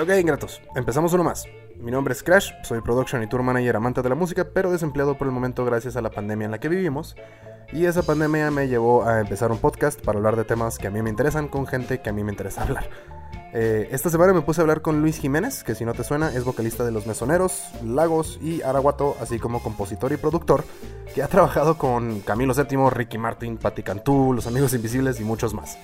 Ok, ingratos, empezamos uno más. Mi nombre es Crash, soy production y tour manager amante de la música, pero desempleado por el momento gracias a la pandemia en la que vivimos. Y esa pandemia me llevó a empezar un podcast para hablar de temas que a mí me interesan con gente que a mí me interesa hablar. Eh, esta semana me puse a hablar con Luis Jiménez, que si no te suena es vocalista de Los Mesoneros, Lagos y Araguato, así como compositor y productor, que ha trabajado con Camilo VII, Ricky Martin, Patti Cantú, Los Amigos Invisibles y muchos más.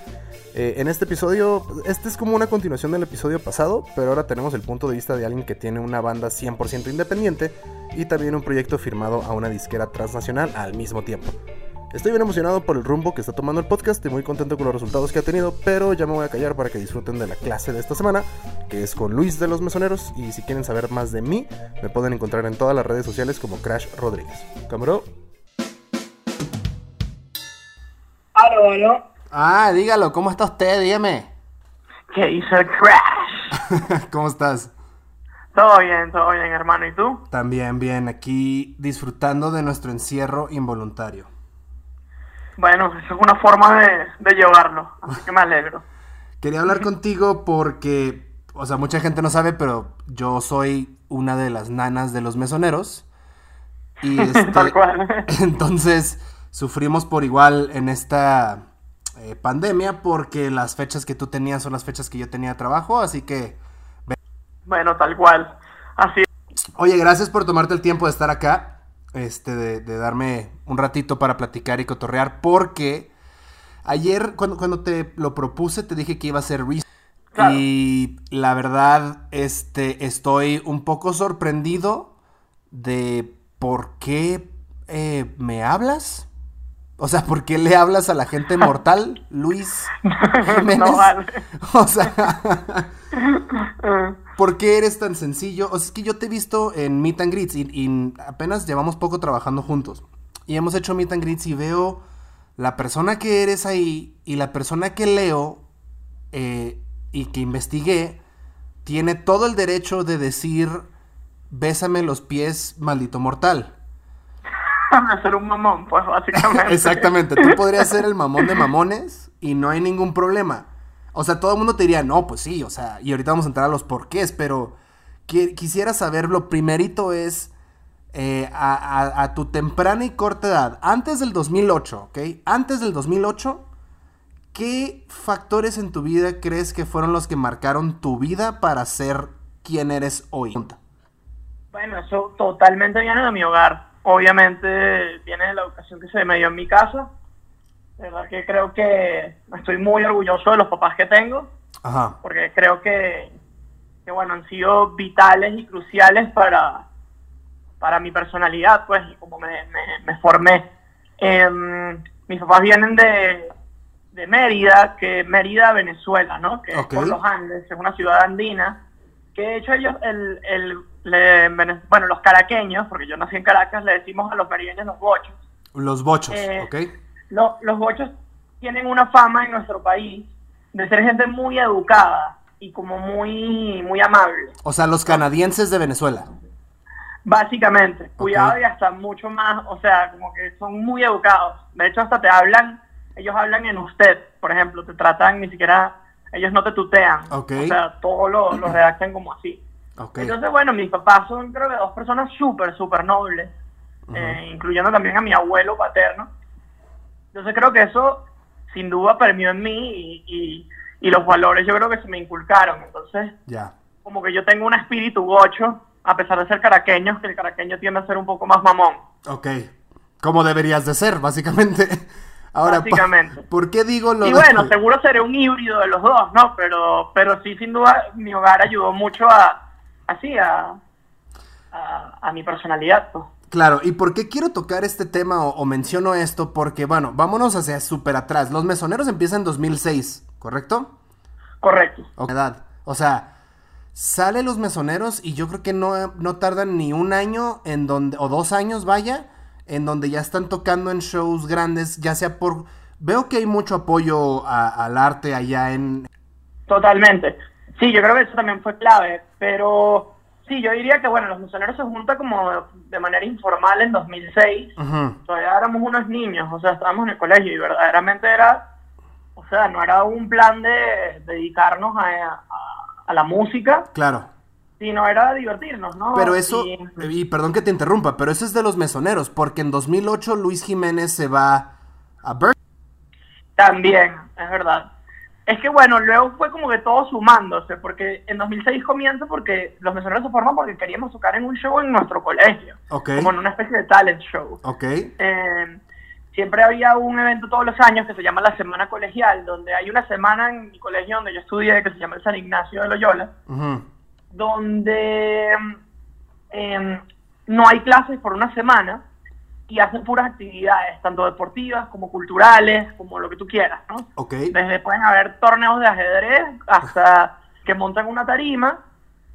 Eh, en este episodio, este es como una continuación del episodio pasado, pero ahora tenemos el punto de vista de alguien que tiene una banda 100% independiente y también un proyecto firmado a una disquera transnacional al mismo tiempo. Estoy bien emocionado por el rumbo que está tomando el podcast y muy contento con los resultados que ha tenido, pero ya me voy a callar para que disfruten de la clase de esta semana, que es con Luis de los Mesoneros, y si quieren saber más de mí, me pueden encontrar en todas las redes sociales como Crash Rodríguez. ¿Cámara? Aló, aló. Ah, dígalo, ¿cómo está usted? Dígame. ¿Qué hizo el Crash? ¿Cómo estás? Todo bien, todo bien, hermano. ¿Y tú? También bien, aquí disfrutando de nuestro encierro involuntario. Bueno, eso es una forma de, de llevarlo, así que me alegro. Quería hablar contigo porque, o sea, mucha gente no sabe, pero yo soy una de las nanas de los mesoneros. Y este, Tal cual. entonces sufrimos por igual en esta eh, pandemia porque las fechas que tú tenías son las fechas que yo tenía de trabajo, así que... Bueno, tal cual. Así Oye, gracias por tomarte el tiempo de estar acá, este, de, de darme un ratito para platicar y cotorrear, porque ayer cuando, cuando te lo propuse te dije que iba a ser. Claro. Y la verdad, este, estoy un poco sorprendido de por qué eh, me hablas. O sea, ¿por qué le hablas a la gente mortal, Luis Jiménez? no vale. O sea, ¿por qué eres tan sencillo? O sea, es que yo te he visto en Meet and Greets y, y apenas llevamos poco trabajando juntos. Y hemos hecho Meet and Greets y veo la persona que eres ahí y la persona que leo eh, y que investigué tiene todo el derecho de decir bésame los pies, maldito mortal. De ser un mamón, pues básicamente. Exactamente, tú podrías ser el mamón de mamones y no hay ningún problema. O sea, todo el mundo te diría, no, pues sí, o sea, y ahorita vamos a entrar a los porqués, pero qui- quisiera saber, lo primerito es, eh, a, a- a tu temprana y corta edad, antes del 2008, ¿ok? Antes del 2008, ¿qué factores en tu vida crees que fueron los que marcaron tu vida para ser quien eres hoy? Bueno, eso totalmente viene de mi hogar. Obviamente viene de la educación que se me dio en mi casa. De verdad que creo que estoy muy orgulloso de los papás que tengo. Ajá, porque creo que, que, bueno, han sido vitales y cruciales para, para mi personalidad, pues, y como me, me, me formé. Em, mis papás vienen de, de Mérida, que Mérida, Venezuela, ¿no? Que Ok. es por los Andes, es una ciudad andina, que de hecho ellos, el, el, le- bueno, los caraqueños, porque yo nací en Caracas, le decimos a los merideños los bochos. los bochos, Eh, ¿ok? Lo- los bochos tienen una fama en nuestro país de ser gente muy educada y como muy, muy amable. O sea, los canadienses de Venezuela. Básicamente, cuidado y hasta mucho más, o sea, como que son muy educados. De hecho, hasta te hablan, ellos hablan en usted, por ejemplo, te tratan ni siquiera, ellos no te tutean. Ok. O sea, todo lo, lo redactan como así. Ok. Entonces, bueno, mis papás son creo que dos personas súper, súper nobles, eh, incluyendo también a mi abuelo paterno. Entonces creo que eso sin duda permeó en mí y, y- y los valores yo creo que se me inculcaron. Entonces, Ya. como que yo tengo un espíritu gocho, a pesar de ser caraqueño, que el caraqueño tiende a ser un poco más mamón. Ok. Como deberías de ser, básicamente. Ahora, Básicamente. ¿por qué digo lo Y de- bueno, seguro seré un híbrido de los dos, ¿no? Pero, pero sí, sin duda, mi hogar ayudó mucho a, así, a, a, a mi personalidad, pues. Claro, ¿y por qué quiero tocar este tema o, o menciono esto? Porque, bueno, vámonos hacia súper atrás. Los mesoneros empiezan en 2006, ¿correcto? Correcto. O edad. O sea, sale los mesoneros y yo creo que no, no tardan ni un año en donde, o dos años, vaya, en donde ya están tocando en shows grandes, ya sea por... Veo que hay mucho apoyo a- al arte allá en... Totalmente. Sí, yo creo que eso también fue clave, pero sí, yo diría que, bueno, los misioneros se juntan como de manera informal en 2006. Ujú. Todavía éramos unos niños, o sea, estábamos en el colegio y verdaderamente era, o sea, no era un plan de dedicarnos a, a- a la música, Claro. sino era divertirnos, ¿no? Pero eso, Y- y perdón que te interrumpa, pero eso es de los mesoneros, porque en 2008 Luis Jiménez se va a Berkeley. También, es verdad. Es que bueno, luego fue como que todo sumándose, porque en 2006 comienza porque los mesoneros se forman porque queríamos tocar en un show en nuestro colegio, Ok. como en una especie de talent show. Ok. Eh, siempre había un evento todos los años que se llama la Semana Colegial, donde hay una semana en mi colegio donde yo estudié que se llama el San Ignacio de Loyola, Ujú. donde em, no hay clases por una semana y hacen puras actividades, tanto deportivas como culturales, como lo que tú quieras, ¿no? Ok. Desde pueden haber torneos de ajedrez hasta que montan una tarima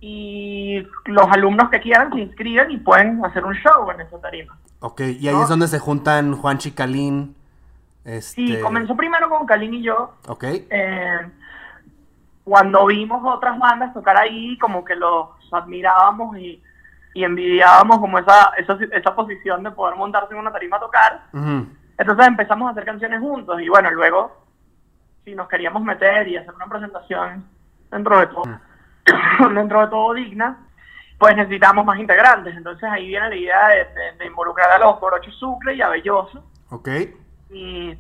y los alumnos que quieran se inscriben y pueden hacer un show en esa tarima. Ok. Y ahí ¿no? es donde se juntan Juan Chicalín. Este... Sí, comenzó primero con Kalin y yo. Ok. eh, cuando vimos otras bandas tocar ahí, como que los admirábamos y, y envidiábamos como esa, esa, esa posición de poder montarse en una tarima a tocar. Ujú. Entonces empezamos a hacer canciones juntos y bueno, luego si nos queríamos meter y hacer una presentación dentro de todo, dentro de todo digna, pues necesitamos más integrantes. Entonces ahí viene la idea de, de- de involucrar a los Corocho Sucre y a Belloso Ok. y,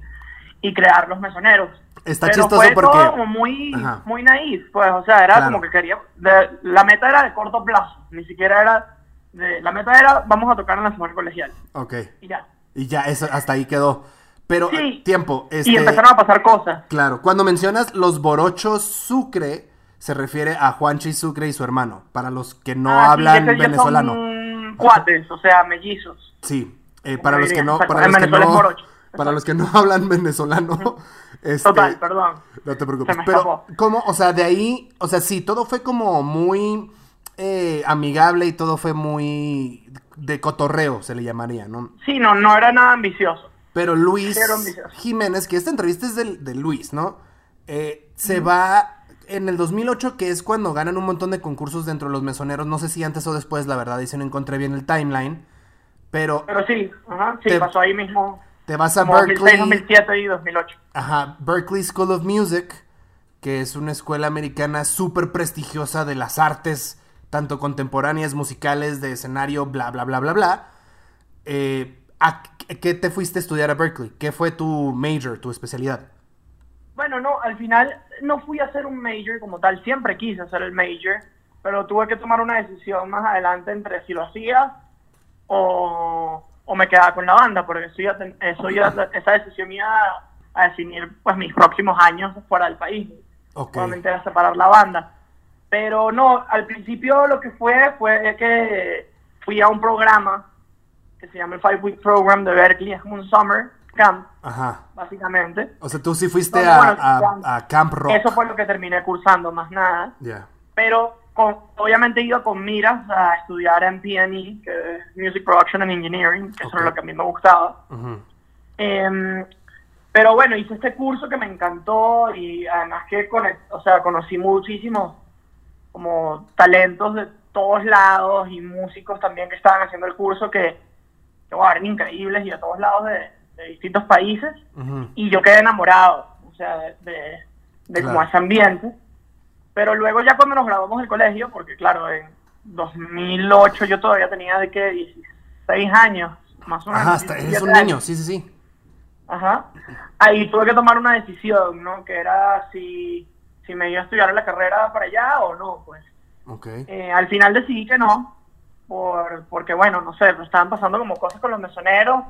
y crear los mesoneros. Está Pero chistoso fue porque... todo como muy, Ajá. muy naif, pues, o sea, era Claro. como que quería, de- la meta era de corto plazo, ni siquiera era, de, la meta era vamos a tocar en la semana colegial Ok. y ya. Y ya, eso, hasta ahí quedó. Pero, Sí. eh, tiempo. Este... Y empezaron a pasar cosas. Claro, cuando mencionas los borochos Sucre, se refiere a Juanchi Sucre y su hermano, para los que no Ah, sí, hablan ellos venezolano. Son cuates, o sea, mellizos. Sí, eh, para los que no, para los que Venezuela es no, para los que no hablan venezolano, este, Total, perdón. no te preocupes. Pero. ¿cómo? O sea, de ahí, o sea, sí, todo fue como muy eh, amigable y todo fue muy de cotorreo, se le llamaría, ¿no? Sí, no, no era nada ambicioso. Pero Luis ambicioso. Jiménez, que esta entrevista es del- de, Luis, ¿no? Eh, se va en el 2008, que es cuando ganan un montón de concursos dentro de los mesoneros. No sé si antes o después, la verdad, y si no encontré bien el timeline. Pero Pero sí, ajá, sí, Te- pasó ahí mismo. te vas a Como 2006, Berkeley, 2007 y 2008. ajá, Berkeley School of Music, que es una escuela americana súper prestigiosa de las artes, tanto contemporáneas, musicales, de escenario, bla, bla, bla, bla, bla. Eh, ¿A qué te fuiste a estudiar a Berkeley? ¿Qué fue tu major, tu especialidad? Bueno, no, al final no fui a hacer un major como tal, siempre quise hacer el major, pero tuve que tomar una decisión más adelante entre si lo hacía o, o me quedaba con la banda, porque eso ya eso ya- esa decisión iba a, definir pues mis próximos años fuera del país. Ok. Obviamente era separar la banda. Pero no, al principio lo que fue fue que fui a un programa que se llama el Five Week Program de Berkeley, es como un summer camp, Ajá. básicamente. O sea, tú sí fuiste a, bueno, a- Camp- a Camp Rock. Eso fue lo que terminé cursando, más nada. Ya. Pero con- obviamente iba con miras a estudiar en PNE, que es Music Production and Engineering, que eso Ok. es lo que a mí me gustaba. Em, pero bueno, hice este curso que me encantó y además que conect- o sea, conocí muchísimos como talentos de todos lados y músicos también que estaban haciendo el curso que, que eran increíbles y de todos lados de, de distintos países y yo quedé enamorado, o sea, de, de, de como Claro. ese ambiente. Pero luego ya cuando nos graduamos del colegio, porque claro, en 2008 yo todavía tenía de que 16 años, más o menos. Ajá, hasta 17 un años. niño, sí, sí, sí. Ajá. Ahí tuve que tomar una decisión, ¿no? Que era si, si me iba a estudiar la carrera para allá o no, pues. Ok. Eh, al final decidí que no, por, porque bueno, no sé, me estaban pasando como cosas con los mesoneros,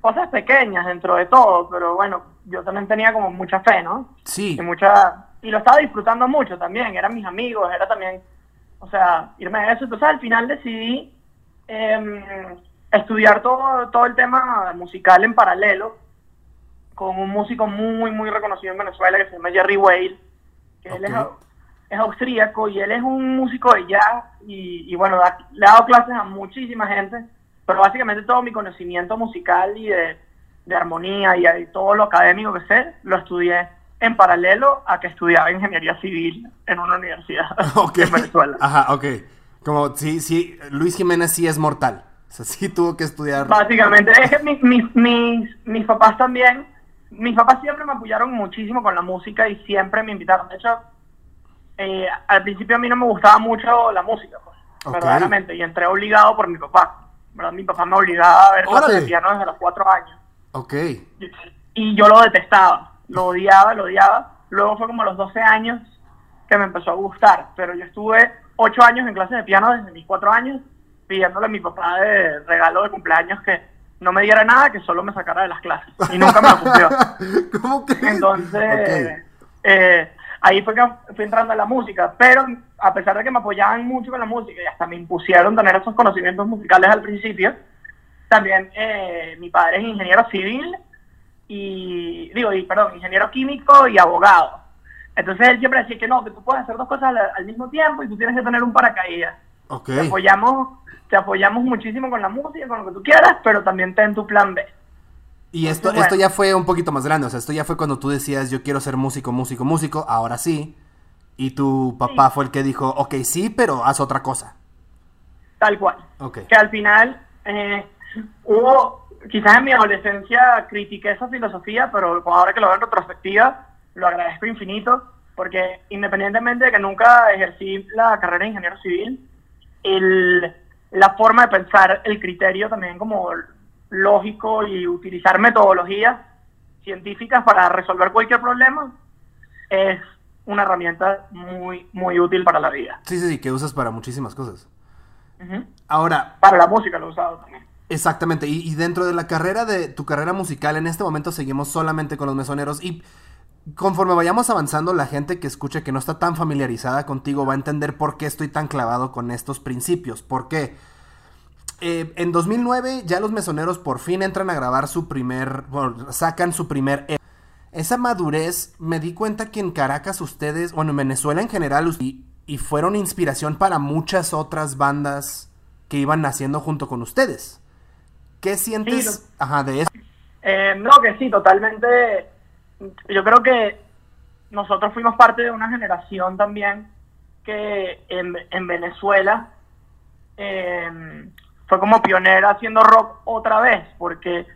cosas pequeñas dentro de todo, pero bueno, yo también tenía como mucha fe, ¿no? Sí, Y mucha y lo estaba disfrutando mucho también, eran mis amigos, era también, o sea, irme a eso. Entonces al final decidí em, estudiar todo, todo el tema musical en paralelo con un músico muy, muy reconocido en Venezuela que se llama Jerry Whale, que él es, es austríaco y él es un músico de jazz y, y bueno, da- le ha dado clases a muchísima gente, pero básicamente todo mi conocimiento musical y de, de armonía y, de todo lo académico que sé, lo estudié en paralelo a que estudiaba ingeniería civil en una universidad ok. en Venezuela. Ajá, ok. Como, sí, sí, Luis Jiménez sí es mortal. O sea, sí tuvo que estudiar. Básicamente, es que mi- mi- mis, mis papás también, mis papás siempre me apoyaron muchísimo con la música y siempre me invitaron. De hecho, eh, al principio a mí no me gustaba mucho la música, pues, verdaderamente, y entré obligado por mi papá. ¿verdad? Mi papá me obligaba a ver de piano desde los cuatro años. Ok. Y- Y yo lo detestaba, lo odiaba, lo odiaba. Luego fue como a los 12 años que me empezó a gustar, pero yo estuve 8 años en clases de piano desde mis 4 años, pidiéndole a mi papá de regalo de cumpleaños que no me diera nada, que solo me sacara de las clases. Y nunca me lo cumplió. ¿Cómo que? Entonces, eh, ahí fue que fui entrando a la música, pero a pesar de que me apoyaban mucho con la música y hasta me impusieron tener esos conocimientos musicales al principio, también eh, mi padre es ingeniero civil y, digo, y, perdón, ingeniero químico y abogado. Entonces él siempre decía que no, que tú puedes hacer dos cosas al, al mismo tiempo y tú tienes que tener un paracaídas. Ok. Te apoyamos, te apoyamos muchísimo con la música, con lo que tú quieras, pero también ten tu plan B. Y esto, esto ya fue un poquito más grande, o sea, esto ya fue cuando tú decías, yo quiero ser músico, músico, músico, ahora sí. Y tu papá Sí. fue el que dijo, ok, sí, pero haz otra cosa. Tal cual. Que al final eh, hubo, quizás en mi adolescencia critiqué esa filosofía, pero ahora que lo veo en retrospectiva, lo agradezco infinito, porque independientemente de que nunca ejercí la carrera de ingeniero civil, el, la forma de pensar, el criterio también como lógico y utilizar metodologías científicas para resolver cualquier problema es una herramienta muy, muy útil para la vida. Sí, sí, sí, que usas para muchísimas cosas. Ahora, Para la música lo he usado también. exactamente, y, y dentro de la carrera de tu carrera musical, en este momento seguimos solamente con los mesoneros y conforme vayamos avanzando, la gente que escuche que no está tan familiarizada contigo va a entender por qué estoy tan clavado con estos principios. ¿Por qué? Eh, en 2009 ya los mesoneros por fin entran a grabar su primer, bueno, sacan su primer EP. Esa madurez me di cuenta que en Caracas ustedes, bueno, en Venezuela en general, y, y fueron inspiración para muchas otras bandas que iban naciendo junto con ustedes. ¿Qué sientes Sí, ajá, de eso? Eh, no, que sí, totalmente. Yo creo que nosotros fuimos parte de una generación también que en, en Venezuela eh, fue como pionera haciendo rock otra vez, porque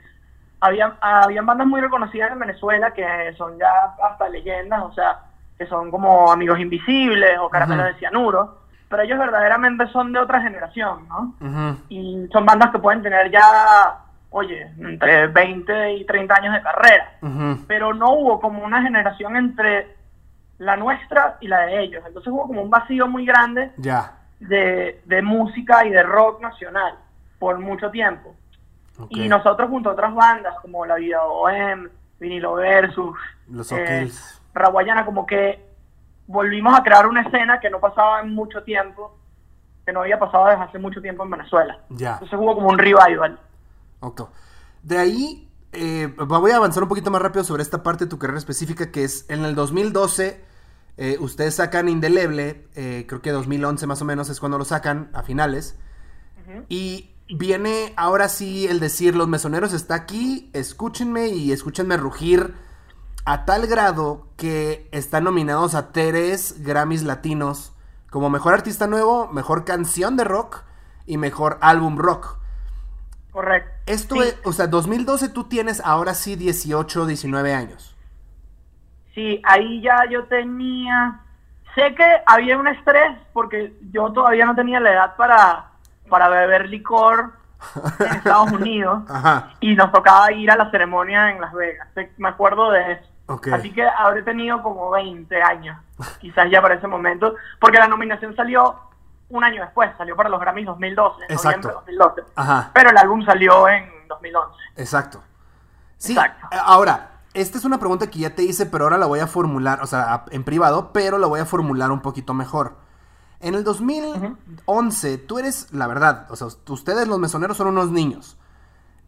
había, habían bandas muy reconocidas en Venezuela que son ya hasta leyendas, o sea, que son como Amigos Invisibles o Caramelos de Cianuro, pero ellos verdaderamente son de otra generación, ¿no? Y son bandas que pueden tener ya, oye, entre 20 y 30 años de carrera, ujú. pero no hubo como una generación entre la nuestra y la de ellos, entonces hubo como un vacío muy grande de, de música y de rock nacional por mucho tiempo. ok. Y nosotros junto a otras bandas como La Vida Bohem, Vinilo Versus, Los eh. Raguayana, como que volvimos a crear una escena que no pasaba en mucho tiempo, que no había pasado desde hace mucho tiempo en Venezuela. Entonces hubo como un revival. Ok. De ahí, eh, voy a avanzar un poquito más rápido sobre esta parte de tu carrera específica, que es en el 2012, eh, ustedes sacan Indeleble, eh, creo que 2011 más o menos es cuando lo sacan, a finales, y viene ahora sí el decir, los mesoneros está aquí, escúchenme y escúchenme rugir a tal grado que están nominados a tres Grammys latinos como mejor artista nuevo, mejor canción de rock y mejor álbum rock. Correcto. Esto Sí. es, o sea, 2012 tú tienes ahora sí 18, 19 años. Sí, ahí ya yo tenía... Sé que había un estrés porque yo todavía no tenía la edad para, para beber licor en Estados Unidos Ajá. y nos tocaba ir a la ceremonia en Las Vegas. Me acuerdo de eso. Así que habré tenido como 20 años, quizás ya para ese momento, porque la nominación salió un año después, salió para los Grammys 2012, en Exacto. noviembre de 2012. Ajá. Pero el álbum salió en 2011. Exacto. Sí. Exacto. eh, Ahora, esta es una pregunta que ya te hice, pero ahora la voy a formular, o sea, en privado, pero la voy a formular un poquito mejor. En el 2011, tú eres, la verdad, o sea, ustedes los mesoneros son unos niños.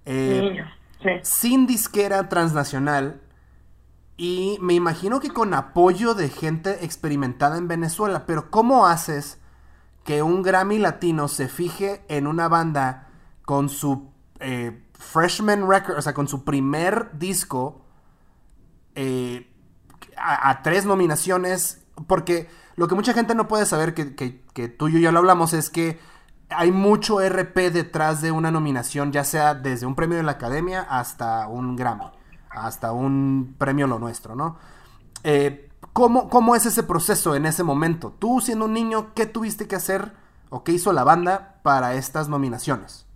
Eh, Niños, sí. sin disquera transnacional y me imagino que con apoyo de gente experimentada en Venezuela, pero ¿cómo haces que un Grammy latino se fije en una banda con su eh, freshman record, o sea, con su primer disco eh, a, tres nominaciones? Porque lo que mucha gente no puede saber, que, que- que tú y yo ya lo hablamos, es que hay mucho RP detrás de una nominación, ya sea desde un premio de la academia hasta un Grammy, hasta un premio lo nuestro, ¿no? Eh, ¿cómo, ¿cómo es ese proceso en ese momento? Tú siendo un niño, ¿qué tuviste que hacer o qué hizo la banda para estas nominaciones?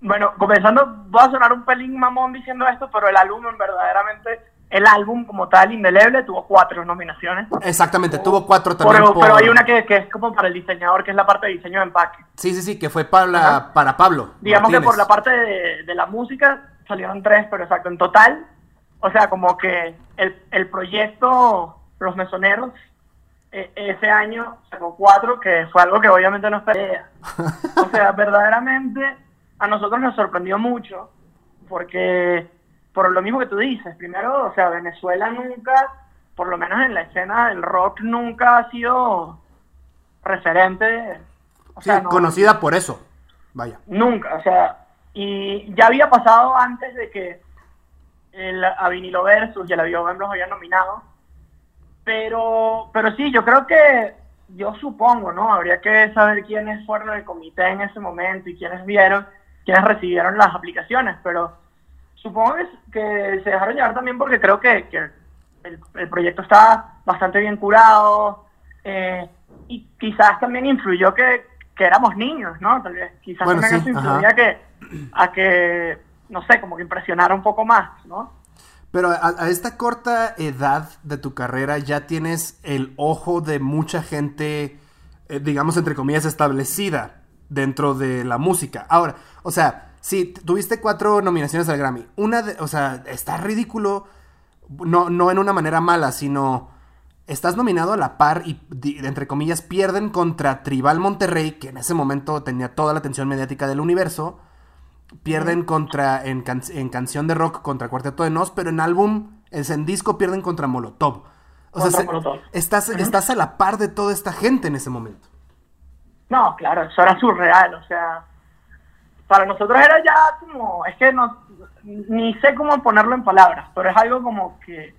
Bueno, comenzando, voy a sonar un pelín mamón diciendo esto, pero el álbum verdaderamente, el álbum como tal, indeleble, tuvo cuatro nominaciones. Exactamente, tuvo cuatro también. Pero, pero hay una que, que, es como para el diseñador, que es la parte de diseño de empaque. Sí, sí, sí, que fue para, para Pablo. Digamos que por la parte de, de, la música salieron tres, pero exacto, en total, o sea, como que el, el proyecto Los Mesoneros e, ese año sacó cuatro, que fue algo que obviamente no esperaba. O sea, verdaderamente a nosotros nos sorprendió mucho, porque por lo mismo que tú dices, primero, o sea, Venezuela nunca, por lo menos en la escena del rock, nunca ha sido referente. O sea, conocida por eso, vaya. Nunca, o sea, y ya había pasado antes de que el Avinilo Versus y el Avión los habían nominado, pero, pero sí, yo creo que, yo supongo, ¿no? Habría que saber quiénes fueron el comité en ese momento y quiénes vieron quienes recibieron las aplicaciones, pero supongo que se dejaron llevar también porque creo que, el, proyecto está bastante bien curado eh, y quizás también influyó que, éramos niños, ¿no? Tal vez, quizás también eso influía que, a que, no sé, como que impresionara un poco más, ¿no? Pero a, esta corta edad de tu carrera ya tienes el ojo de mucha gente, eh, digamos, entre comillas, establecida dentro de la música. Ahora, o sea, sí, tuviste cuatro nominaciones al Grammy. Una de, o sea, está ridículo, no, no en una manera mala, sino estás nominado a la par y, entre comillas, pierden contra Tribal Monterrey, que en ese momento tenía toda la atención mediática del universo. Pierden contra, en, canción de rock contra Cuarteto de Nos, pero en álbum, es en disco, pierden contra Molotov. O sea, Estás, estás a la par de toda esta gente en ese momento. No, claro, eso era surreal, o sea, para nosotros era ya como, es que no, ni sé cómo ponerlo en palabras, pero es algo como que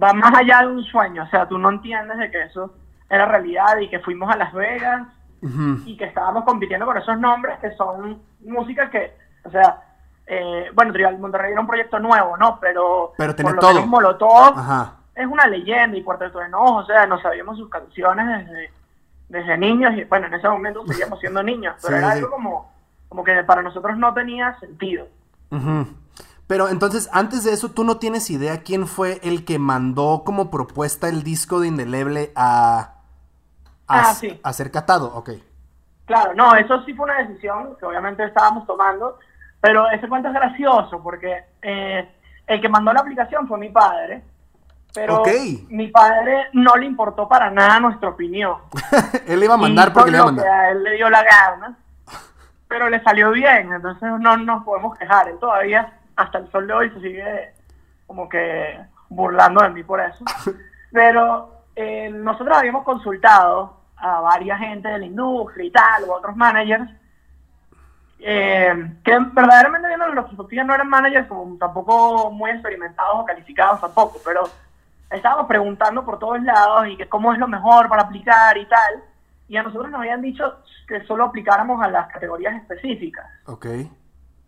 va más allá de un sueño, o sea, tú no entiendes de que eso era realidad y que fuimos a Las Vegas y que estábamos compitiendo con esos nombres que son música que, o sea, eh, bueno, Trial Monterrey era un proyecto nuevo, ¿no? Pero, pero por lo todo. menos Molotov es una leyenda y Cuarteto de Enojo, o sea, no sabíamos sus canciones desde desde niños, y bueno, en ese momento seguíamos siendo niños, pero era algo como, como que para nosotros no tenía sentido. Pero entonces, antes de eso, ¿tú no tienes idea quién fue el que mandó como propuesta el disco de Indeleble a, a, ah, sí. a ser catado? Ok. Claro, no, eso sí fue una decisión que obviamente estábamos tomando, pero ese cuento es gracioso porque eh, el que mandó la aplicación fue mi padre pero mi padre no le importó para nada nuestra opinión. él iba a mandar porque le iba a mandar. a él le dio la gana, pero le salió bien, entonces no nos podemos quejar. Él todavía, hasta el sol de hoy, se sigue como que burlando de mí por eso. Pero eh, nosotros habíamos consultado a varias gente de la industria y tal, o otros managers, eh, que verdaderamente viendo los que no eran managers como tampoco muy experimentados o calificados tampoco, pero estábamos preguntando por todos lados y que cómo es lo mejor para aplicar y tal. Y a nosotros nos habían dicho que solo aplicáramos a las categorías específicas. Ok.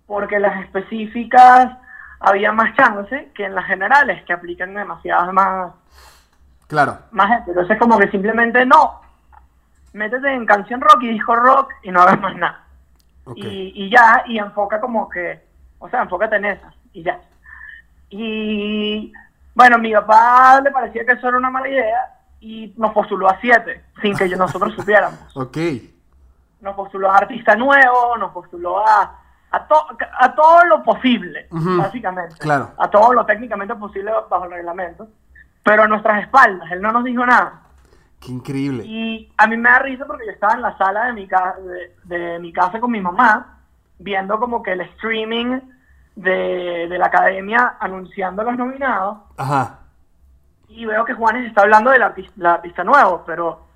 Porque las específicas había más chance que en las generales, que aplican demasiadas más. Claro. Más gente. Entonces, como que simplemente no. Métete en canción rock y disco rock y no hagas más nada. Y, y ya, y enfoca como que. O sea, enfócate en esas y ya. Y bueno, mi papá le parecía que eso era una mala idea y nos postuló a siete, sin que nosotros supiéramos. ok. Nos postuló a artista nuevo, nos postuló a, a, a todo lo posible, básicamente. Claro. A todo lo técnicamente posible bajo el reglamento. Pero a nuestras espaldas, él no nos dijo nada. Qué increíble. Y a mí me da risa porque yo estaba en la sala de mi, de, de mi casa con mi mamá, viendo como que el streaming de, la academia anunciando los nominados. Ajá. Y veo que Juanes está hablando del artista, artista nuevo, pero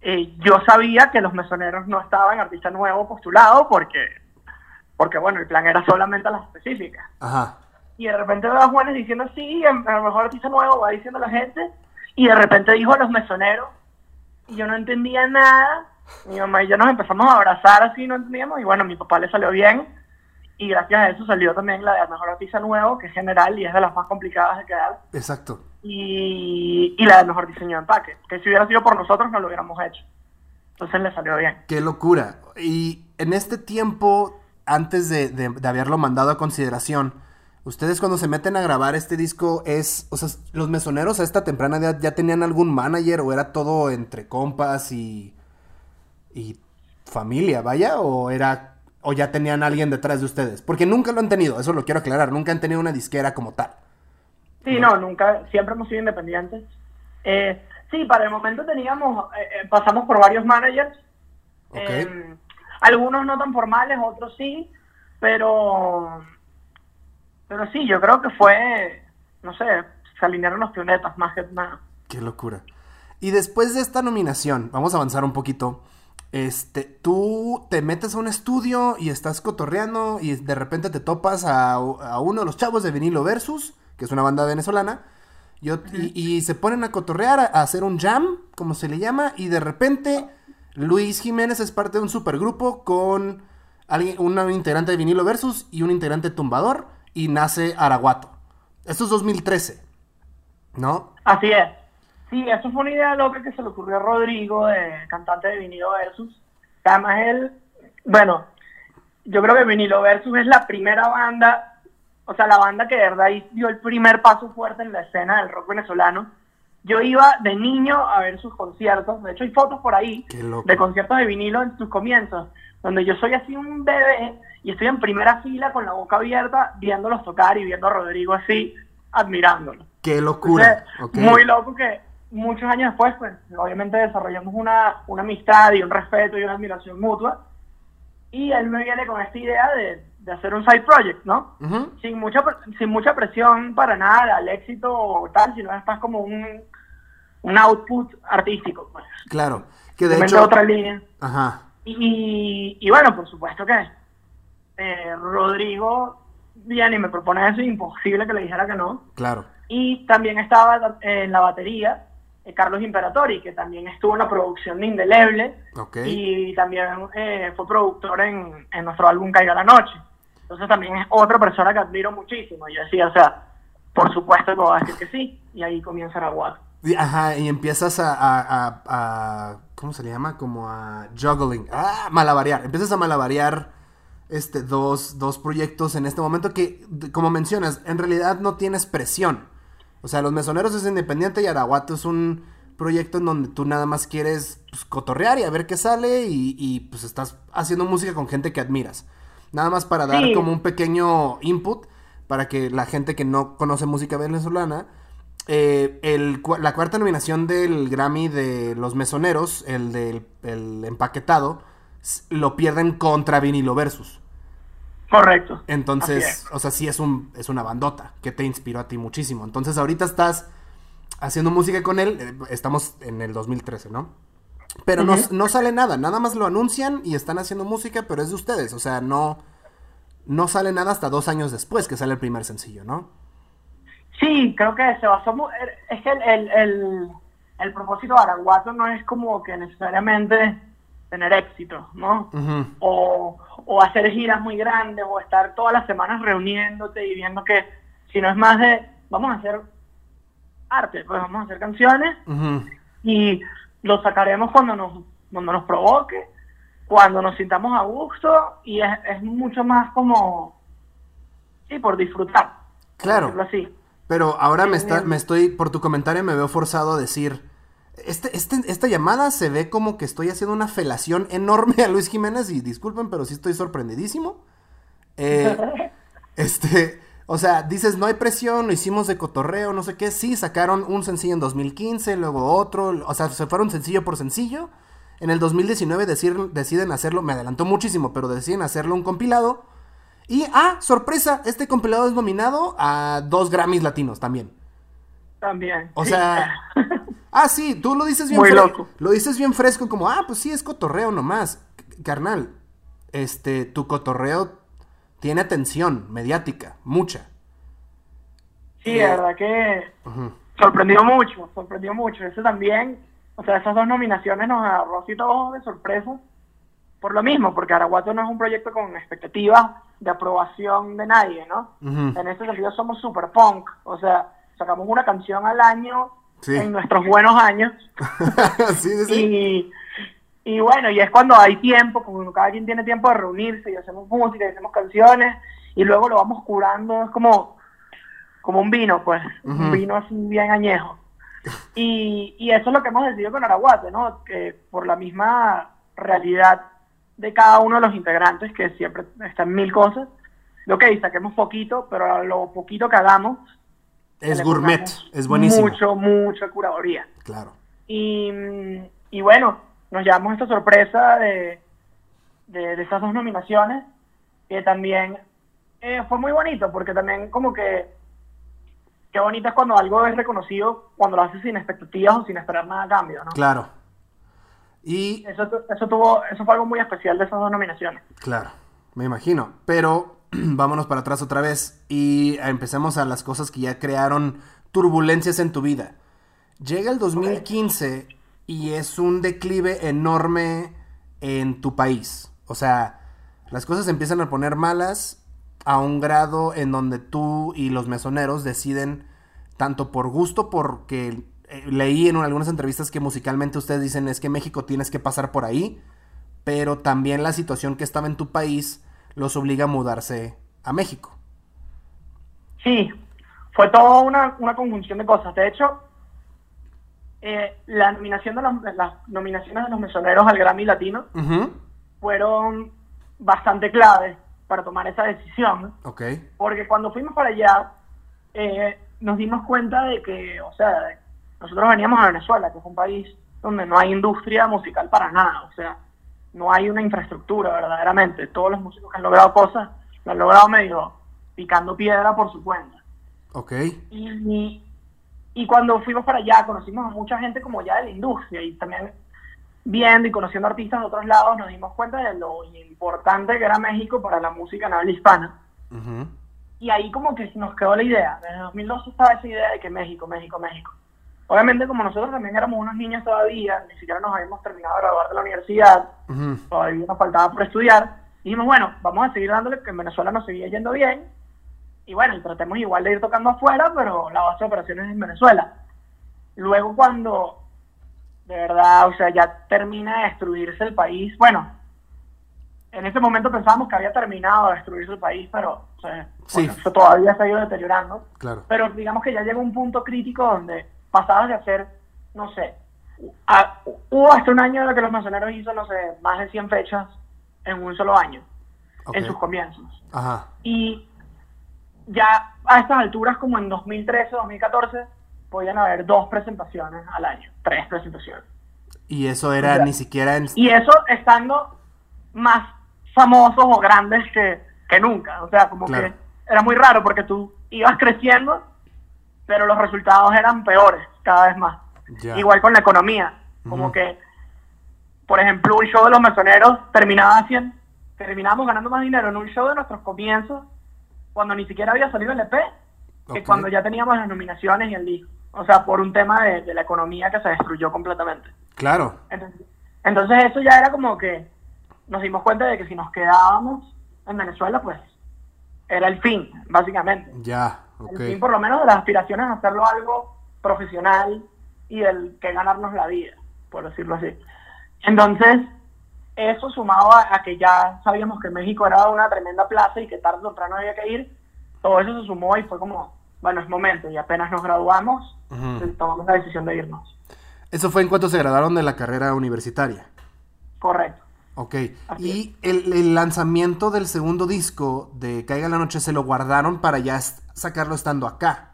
eh, yo sabía que los mesoneros no estaban artista nuevo postulado porque, porque bueno, el plan era solamente a las específicas. Ajá. Y de repente veo a Juanes diciendo, sí, a lo mejor artista nuevo, va diciendo la gente, y de repente dijo a los mesoneros, y yo no entendía nada, mi mamá y yo nos empezamos a abrazar así, no entendíamos, y bueno, mi papá le salió bien, y gracias a eso salió también la de Mejor Artista Nuevo, que es general y es de las más complicadas de quedar. Exacto. Y, y la de Mejor Diseño de Empaque, que si hubiera sido por nosotros no lo hubiéramos hecho. Entonces le salió bien. Qué locura. Y en este tiempo, antes de, de, de haberlo mandado a consideración, ustedes cuando se meten a grabar este disco es, o sea, los mesoneros a esta temprana edad ya tenían algún manager o era todo entre compas y, y familia, vaya, o era o ya tenían alguien detrás de ustedes? Porque nunca lo han tenido, eso lo quiero aclarar, nunca han tenido una disquera como tal. Sí, no, nunca, siempre hemos sido independientes. Eh, sí, para el momento teníamos, eh, eh pasamos por varios managers, okay. eh, algunos no tan formales, otros sí, pero, pero sí, yo creo que fue, no sé, se alinearon los planetas más que nada. Qué locura. Y después de esta nominación, vamos a avanzar un poquito este, tú te metes a un estudio y estás cotorreando y de repente te topas a, a uno de los chavos de Vinilo Versus, que es una banda venezolana, y, y, y, se ponen a cotorrear, a, a, hacer un jam, como se le llama, y de repente Luis Jiménez es parte de un supergrupo con alguien, un integrante de Vinilo Versus y un integrante tumbador, y nace Araguato. Esto es 2013, ¿no? Así es. Sí, eso fue una idea loca que se le ocurrió a Rodrigo, de, cantante de Vinilo Versus. Además, él, bueno, yo creo que Vinilo Versus es la primera banda, o sea, la banda que de verdad dio el primer paso fuerte en la escena del rock venezolano. Yo iba de niño a ver sus conciertos, de hecho hay fotos por ahí de conciertos de vinilo en sus comienzos, donde yo soy así un bebé y estoy en primera fila con la boca abierta viéndolos tocar y viendo a Rodrigo así, admirándolo. Qué locura. Entonces, okay. Muy loco que muchos años después, pues obviamente desarrollamos una, una amistad y un respeto y una admiración mutua. Y él me viene con esta idea de, de hacer un side project, ¿no? Uh -huh. sin, mucha, sin mucha presión para nada al éxito o tal, sino es más como un, un output artístico. Pues. Claro, que de hecho... otra línea. Ajá. Y, y bueno, por supuesto que eh, Rodrigo viene y me propone eso, imposible que le dijera que no. Claro. Y también estaba en la batería Carlos Imperatori, que también estuvo en la producción de Indeleble okay. y también eh, fue productor en, en, nuestro álbum Caiga la Noche. Entonces también es otra persona que admiro muchísimo. Yo decía, o sea, por supuesto que voy a decir que sí, y ahí comienza Araguato. Ajá, y empiezas a, a, a, a, ¿cómo se le llama? Como a juggling, ah, malabarear. Empiezas a malabarear este, dos, dos proyectos en este momento que, como mencionas, en realidad no tienes presión. O sea, Los Mesoneros es independiente y Araguato es un proyecto en donde tú nada más quieres pues, cotorrear y a ver qué sale y, y, pues estás haciendo música con gente que admiras. Nada más para dar Sí. como un pequeño input para que la gente que no conoce música venezolana, eh, el, la cuarta nominación del Grammy de Los Mesoneros, el del el empaquetado, lo pierden contra Vinilo Versus. Correcto. Entonces, es. o sea, sí es, un, es una bandota que te inspiró a ti muchísimo. Entonces, ahorita estás haciendo música con él. eh, Estamos en el 2013, ¿no? Pero no, no sale nada. Nada más lo anuncian y están haciendo música, pero es de ustedes. O sea, no, no sale nada hasta dos años después que sale el primer sencillo, ¿no? Sí, creo que se basó. mu- Es que el, el, el, el propósito de Araguato no es como que necesariamente tener éxito, ¿no? O, o hacer giras muy grandes o estar todas las semanas reuniéndote y viendo que si no es más de vamos a hacer arte, pues vamos a hacer canciones y lo sacaremos cuando nos cuando nos provoque, cuando nos sintamos a gusto y es, es mucho más como sí, por disfrutar. por Claro. decirlo así. Pero ahora me, está, bien. me estoy, por tu comentario me veo forzado a decir, este, este, esta llamada se ve como que estoy haciendo una felación enorme a Luis Jiménez y disculpen, pero sí estoy sorprendidísimo. Eh, este, o sea, dices, no hay presión, lo hicimos de cotorreo, no sé qué. Sí, sacaron un sencillo en 2015, luego otro, o sea, se fueron sencillo por sencillo. En el 2019 decir- deciden hacerlo, me adelantó muchísimo, pero deciden hacerlo un compilado. Y, ah, sorpresa, este compilado es nominado a dos Grammys latinos también. También. O sea, ah, sí, tú lo dices bien Muy loco. Lo dices bien fresco, como, ah, pues sí, es cotorreo nomás. Carnal, este, tu cotorreo tiene atención mediática, mucha. Sí, de verdad que sorprendió mucho, sorprendió mucho. Eso también, o sea, esas dos nominaciones nos agarró así todos de sorpresa. por lo mismo, porque Araguato no es un proyecto con expectativas de aprobación de nadie, ¿no? En ese sentido somos super punk, o sea, sacamos una canción al año Sí. en nuestros buenos años sí, sí, sí. y, y bueno, y es cuando hay tiempo, cuando cada quien tiene tiempo de reunirse y hacemos música y hacemos canciones y luego lo vamos curando, es como, como un vino, pues, un vino así bien añejo. Y, y eso es lo que hemos decidido con Araguate, ¿no? Que por la misma realidad de cada uno de los integrantes, que siempre están mil cosas, lo que saquemos poquito, pero a lo poquito que hagamos, Es gourmet, es buenísimo. Mucho, mucha curaduría. Claro. Y, y bueno, nos llevamos esta sorpresa de, de, de estas dos nominaciones, que también eh, fue muy bonito, porque también como que, qué bonito es cuando algo es reconocido, cuando lo haces sin expectativas o sin esperar nada a cambio, ¿no? Claro. Y Eso, eso, tuvo, eso fue algo muy especial de esas dos nominaciones. Claro, me imagino. Pero vámonos para atrás otra vez y empecemos a las cosas que ya crearon turbulencias en tu vida. Llega el 2015 y es un declive enorme en tu país. O sea, las cosas empiezan a poner malas a un grado en donde tú y los mesoneros deciden, tanto por gusto, porque eh, leí en algunas entrevistas que musicalmente ustedes dicen es que México tienes que pasar por ahí, pero también la situación que estaba en tu país los obliga a mudarse a México. Sí, fue toda una, una conjunción de cosas. De hecho, eh, la nominación de los- las nominaciones de los mesoneros al Grammy Latino fueron bastante claves para tomar esa decisión, Ok. porque cuando fuimos para allá eh, nos dimos cuenta de que, o sea, nosotros veníamos a Venezuela, que es un país donde no hay industria musical para nada, o sea, no hay una infraestructura verdaderamente. Todos los músicos que han logrado cosas lo han logrado medio picando piedra por su cuenta. Ok. Y, y cuando fuimos para allá conocimos a mucha gente como ya de la industria y también viendo y conociendo artistas de otros lados nos dimos cuenta de lo importante que era México para la música en habla hispana. Y ahí como que nos quedó la idea. Desde 2012 estaba esa idea de que México, México, México. Obviamente como nosotros también éramos unos niños todavía, ni siquiera nos habíamos terminado de graduar de la universidad, todavía nos faltaba por estudiar, dijimos, bueno, vamos a seguir dándole que en Venezuela nos seguía yendo bien, y bueno, y tratemos igual de ir tocando afuera, pero la base de operaciones es en Venezuela. Luego cuando, de verdad, o sea, ya termina de destruirse el país, bueno, en ese momento pensábamos que había terminado de destruirse el país, pero o sea, Sí. bueno, eso todavía se ha ido deteriorando. Claro. Pero digamos que ya llegó un punto crítico donde pasabas de hacer, no sé, a- hubo hasta un año en el que los masoneros hizo, no sé, más de 100 fechas en un solo año, Ok. en sus comienzos. Ajá. Y ya a estas alturas, como en 2013, 2014, podían haber dos presentaciones al año, tres presentaciones. Y eso era O sea, ni siquiera en... Y eso estando más famosos o grandes que, que nunca. O sea, como Claro. que era muy raro porque tú ibas creciendo, pero los resultados eran peores cada vez más. Ya. Igual con la economía. Como Ujú. que, por ejemplo, un show de los mesoneros terminaba haciendo, terminábamos ganando más dinero en un show de nuestros comienzos cuando ni siquiera había salido el EP que cuando ya teníamos las nominaciones y el disco. O sea, por un tema de, de la economía que se destruyó completamente. Claro. Entonces, entonces eso ya era como que nos dimos cuenta de que si nos quedábamos en Venezuela, pues era el fin, básicamente. Ya. El fin por lo menos de las aspiraciones a hacerlo algo profesional y el que ganarnos la vida, por decirlo así. Entonces, eso sumado a, a que ya sabíamos que México era una tremenda plaza y que tarde o temprano había que ir, todo eso se sumó y fue como, bueno, es momento. Y apenas nos graduamos, Ujú. tomamos la decisión de irnos. Eso fue en cuanto se graduaron de la carrera universitaria. Correcto. Ok. Así Y el, el lanzamiento del segundo disco de Caiga la Noche se lo guardaron para ya sacarlo estando acá.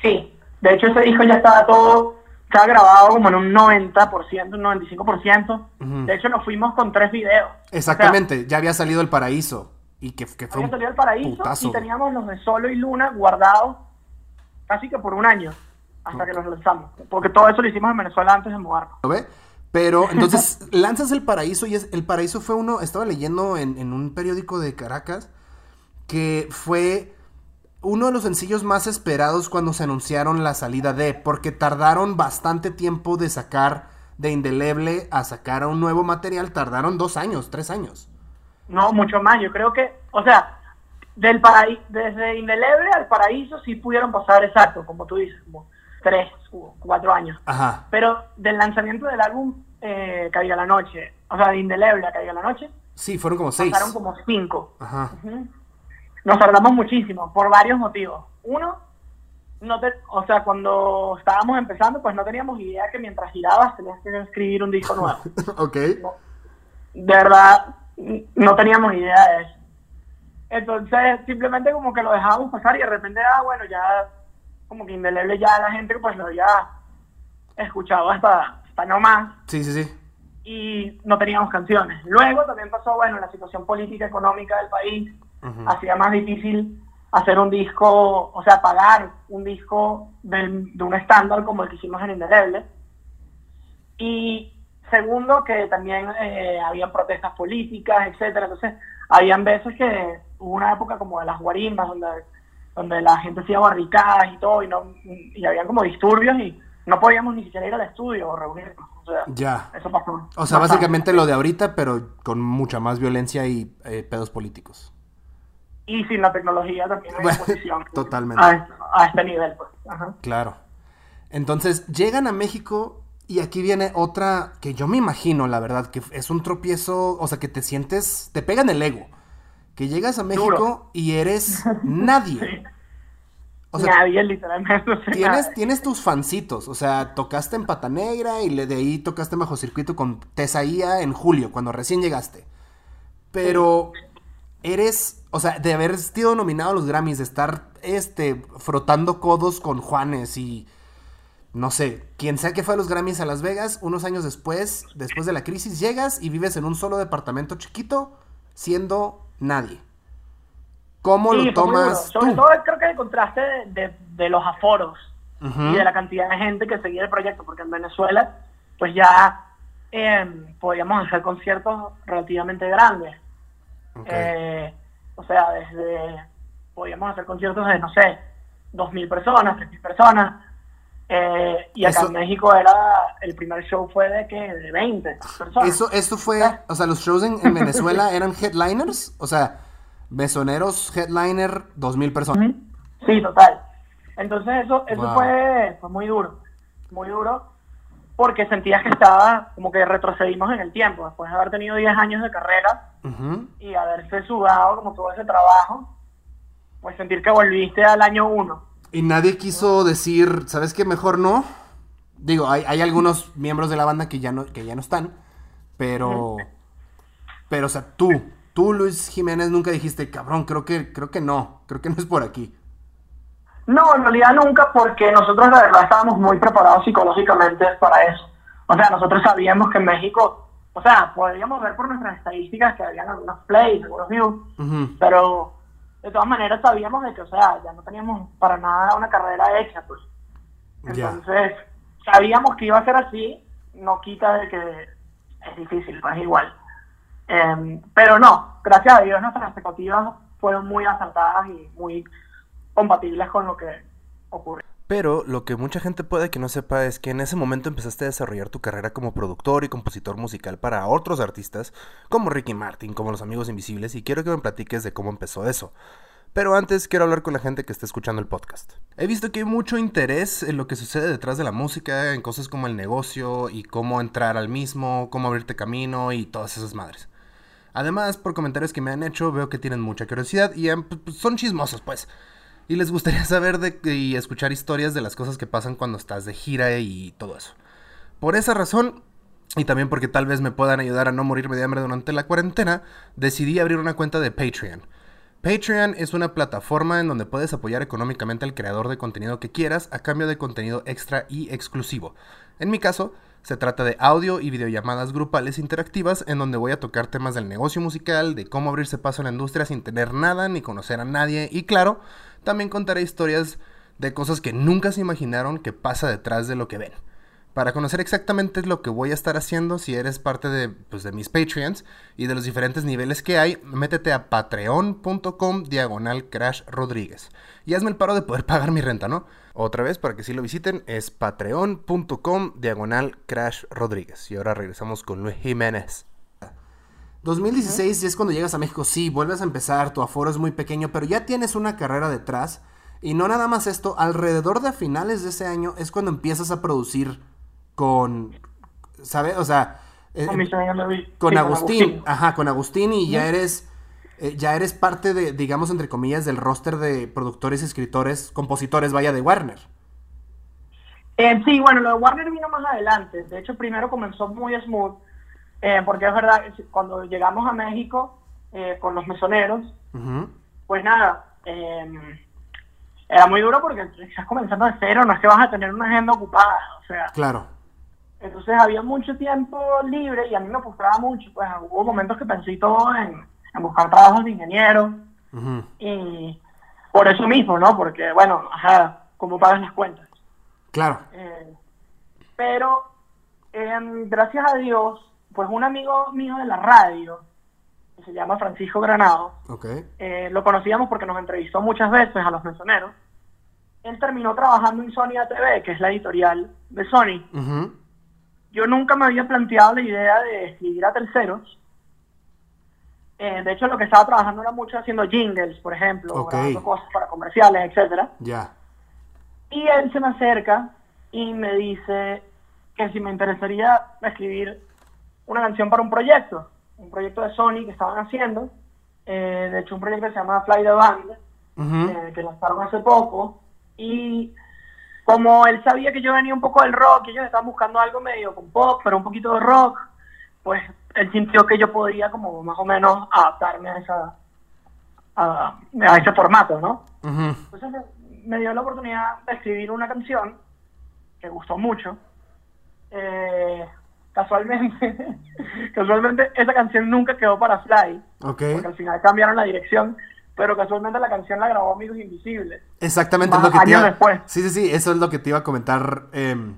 Sí, de hecho ese disco ya estaba todo, estaba grabado como en un 90%, un 95%. Ujú. De hecho nos fuimos con tres videos. Exactamente. ya había salido El Paraíso. Y que, fue había salido el paraíso putazo. y teníamos los de Solo y Luna guardados casi que por un año hasta que los lanzamos. Porque todo eso lo hicimos en Venezuela antes de mudarnos. ¿Lo ve? Pero entonces lanzas El Paraíso y es, El Paraíso fue uno, estaba leyendo en, en un periódico de Caracas que fue uno de los sencillos más esperados cuando se anunciaron la salida de, porque tardaron bastante tiempo de sacar de Indeleble a sacar un nuevo material tardaron dos años, tres años. No, mucho más. Yo creo que, o sea, del paraíso, desde Indeleble al paraíso sí pudieron pasar exacto, como tú dices, como tres, cuatro años. Ajá. Pero del lanzamiento del álbum eh, Caiga la Noche, o sea, de Indeleble a Caiga la Noche, Sí, fueron como seis. pasaron como cinco. Ajá. Nos tardamos muchísimo, por varios motivos. Uno, no te, o sea, cuando estábamos empezando, pues no teníamos idea que mientras girabas tenías que escribir un disco nuevo. ok. de verdad no teníamos idea de eso. Entonces, simplemente como que lo dejábamos pasar y de repente, ah, bueno, ya, como que indeleble ya la gente pues lo había escuchado hasta, hasta no más Sí, sí, sí. y no teníamos canciones. Luego también pasó, bueno, la situación política económica del país Ujú. hacía más difícil hacer un disco, o sea, pagar un disco del- de un estándar como el que hicimos en Indeleble. Y segundo, que también eh, habían protestas políticas, etcétera. Entonces, habían veces que hubo una época como de las guarimbas, donde, donde la gente hacía barricadas y todo, y, no, y habían como disturbios y no podíamos ni siquiera ir al estudio o reunirnos. O sea, Ya. eso pasó. O sea, básicamente lo de ahorita, pero con mucha más violencia y eh, pedos políticos. Y sin la tecnología también hay Bueno, totalmente. A, a este nivel, pues. Ajá. Claro. Entonces, llegan a México y aquí viene otra que yo me imagino, la verdad, que es un tropiezo, o sea, que te sientes, te pegan el ego. Que llegas a México Duro. y eres nadie. O sea, Nadie literalmente. tienes, tienes tus fancitos, o sea, tocaste en Pata Negra y de ahí tocaste bajo circuito con Tesaía en julio, cuando recién llegaste. Pero eres, o sea, de haber sido nominado a los Grammys, de estar este, frotando codos con Juanes y no sé, quien sea que fue a los Grammys a Las Vegas, unos años después, después de la crisis, llegas y vives en un solo departamento chiquito, siendo nadie. ¿Cómo sí, lo tomas Sobre todo creo que el contraste de, de- de los aforos y de la cantidad de gente que seguía el proyecto, porque en Venezuela, pues ya eh, podíamos hacer conciertos relativamente grandes. Eh, o sea, desde podíamos hacer conciertos de, no sé, 2.000 personas, 3.000 personas. Eh, y acá Eso- en México era, el primer show fue de que de 20 personas. Eso, esto fue, o sea, los shows en, en Venezuela eran headliners, o sea, besoneros, headliner, dos mil personas. Ujú. Sí, total. Entonces eso, eso Wow. fue, fue muy duro, muy duro, porque sentías que estaba como que retrocedimos en el tiempo, después de haber tenido 10 años de carrera Ujú. y haberse sudado como todo ese trabajo, pues sentir que volviste al año 1. Y nadie quiso decir, ¿sabes qué? Mejor no. Digo, hay, hay algunos miembros de la banda que ya no, que ya no están, pero, pero, o sea, tú, tú, Luis Jiménez, nunca dijiste, cabrón, creo que, creo que no, creo que no es por aquí. No, en realidad nunca, porque nosotros la verdad estábamos muy preparados psicológicamente para eso. O sea, nosotros sabíamos que en México, o sea, podríamos ver por nuestras estadísticas que habían algunos plays, algunos views, pero de todas maneras sabíamos de que, o sea, ya no teníamos para nada una carrera hecha, pues. Entonces, sabíamos que iba a ser así, no quita de que es difícil, pues igual. Em, pero no, gracias a Dios nuestras expectativas fueron muy acertadas y muy compatibles con lo que ocurrió. Pero lo que mucha gente puede que no sepa es que en ese momento empezaste a desarrollar tu carrera como productor y compositor musical para otros artistas, como Ricky Martin, como Los Amigos Invisibles, y quiero que me platiques de cómo empezó eso. Pero antes quiero hablar con la gente que está escuchando el podcast. He visto que hay mucho interés en lo que sucede detrás de la música, en cosas como el negocio y cómo entrar al mismo, cómo abrirte camino y todas esas madres. Además, por comentarios que me han hecho, veo que tienen mucha curiosidad y pues, son chismosos, pues. Y les gustaría saber de, y escuchar historias de las cosas que pasan cuando estás de gira y todo eso. Por esa razón, y también porque tal vez me puedan ayudar a no morirme de hambre durante la cuarentena, decidí abrir una cuenta de Patreon. Patreon es una plataforma en donde puedes apoyar económicamente al creador de contenido que quieras a cambio de contenido extra y exclusivo. En mi caso, se trata de audio y videollamadas grupales interactivas en donde voy a tocar temas del negocio musical, de cómo abrirse paso en la industria sin tener nada ni conocer a nadie y claro, también contaré historias de cosas que nunca se imaginaron que pasa detrás de lo que ven. Para conocer exactamente lo que voy a estar haciendo, si eres parte de, pues, de mis Patreons y de los diferentes niveles que hay, métete a patreon.com diagonal Crash Rodríguez. Y hazme el paro de poder pagar mi renta, ¿no? Otra vez, para que sí lo visiten, es patreon.com diagonal Crash Rodríguez. Y ahora regresamos con Luis Jiménez. 2016 es cuando llegas a México, sí, vuelves a empezar, tu aforo es muy pequeño, pero ya tienes una carrera detrás. Y no nada más esto, alrededor de finales de ese año es cuando empiezas a producir con, ¿sabes? O sea, eh, con, Agustín, con, Agustín, ajá, con Agustín y ya eres, eh, ya eres parte de, digamos, entre comillas, del roster de productores, escritores, compositores, vaya, de Warner. Eh, sí, bueno, lo de Warner vino más adelante. De hecho, primero comenzó muy smooth, porque es verdad, cuando llegamos a México con los mesoneros, pues nada, era muy duro porque estás comenzando de cero, no es que vas a tener una agenda ocupada, o sea. Claro. Entonces había mucho tiempo libre y a mí me frustraba mucho. Pues hubo momentos que pensé todo en, buscar trabajos de ingeniero. Y por eso mismo, ¿no? Porque, bueno, ajá, ¿cómo pagas las cuentas? Claro. Eh, pero, em, gracias a Dios, pues un amigo mío de la radio, que se llama Francisco Granado, okay. Eh, lo conocíamos porque nos entrevistó muchas veces a los mensoneros. Él terminó trabajando en Sony ATV, que es la editorial de Sony yo nunca me había planteado la idea de escribir a terceros. Eh, de hecho, lo que estaba trabajando era mucho haciendo jingles, por ejemplo, grabando cosas para comerciales, etcétera. Ya. Y él se me acerca y me dice que si me interesaría escribir una canción para un proyecto, un proyecto de Sony que estaban haciendo. Eh, de hecho, un proyecto que se llama Fly the Band, eh, que lanzaron hace poco. Y como él sabía que yo venía un poco del rock y ellos estaban buscando algo medio con pop, pero un poquito de rock, pues él sintió que yo podría como más o menos adaptarme a esa a, ese formato, ¿no? Entonces me dio la oportunidad de escribir una canción que gustó mucho. Eh, casualmente, casualmente esa canción nunca quedó para Fly, porque al final cambiaron la dirección pero casualmente la canción la grabó Amigos Invisibles. Exactamente, es lo que te iba... después. Sí, sí, sí, eso es lo que te iba a comentar. Em,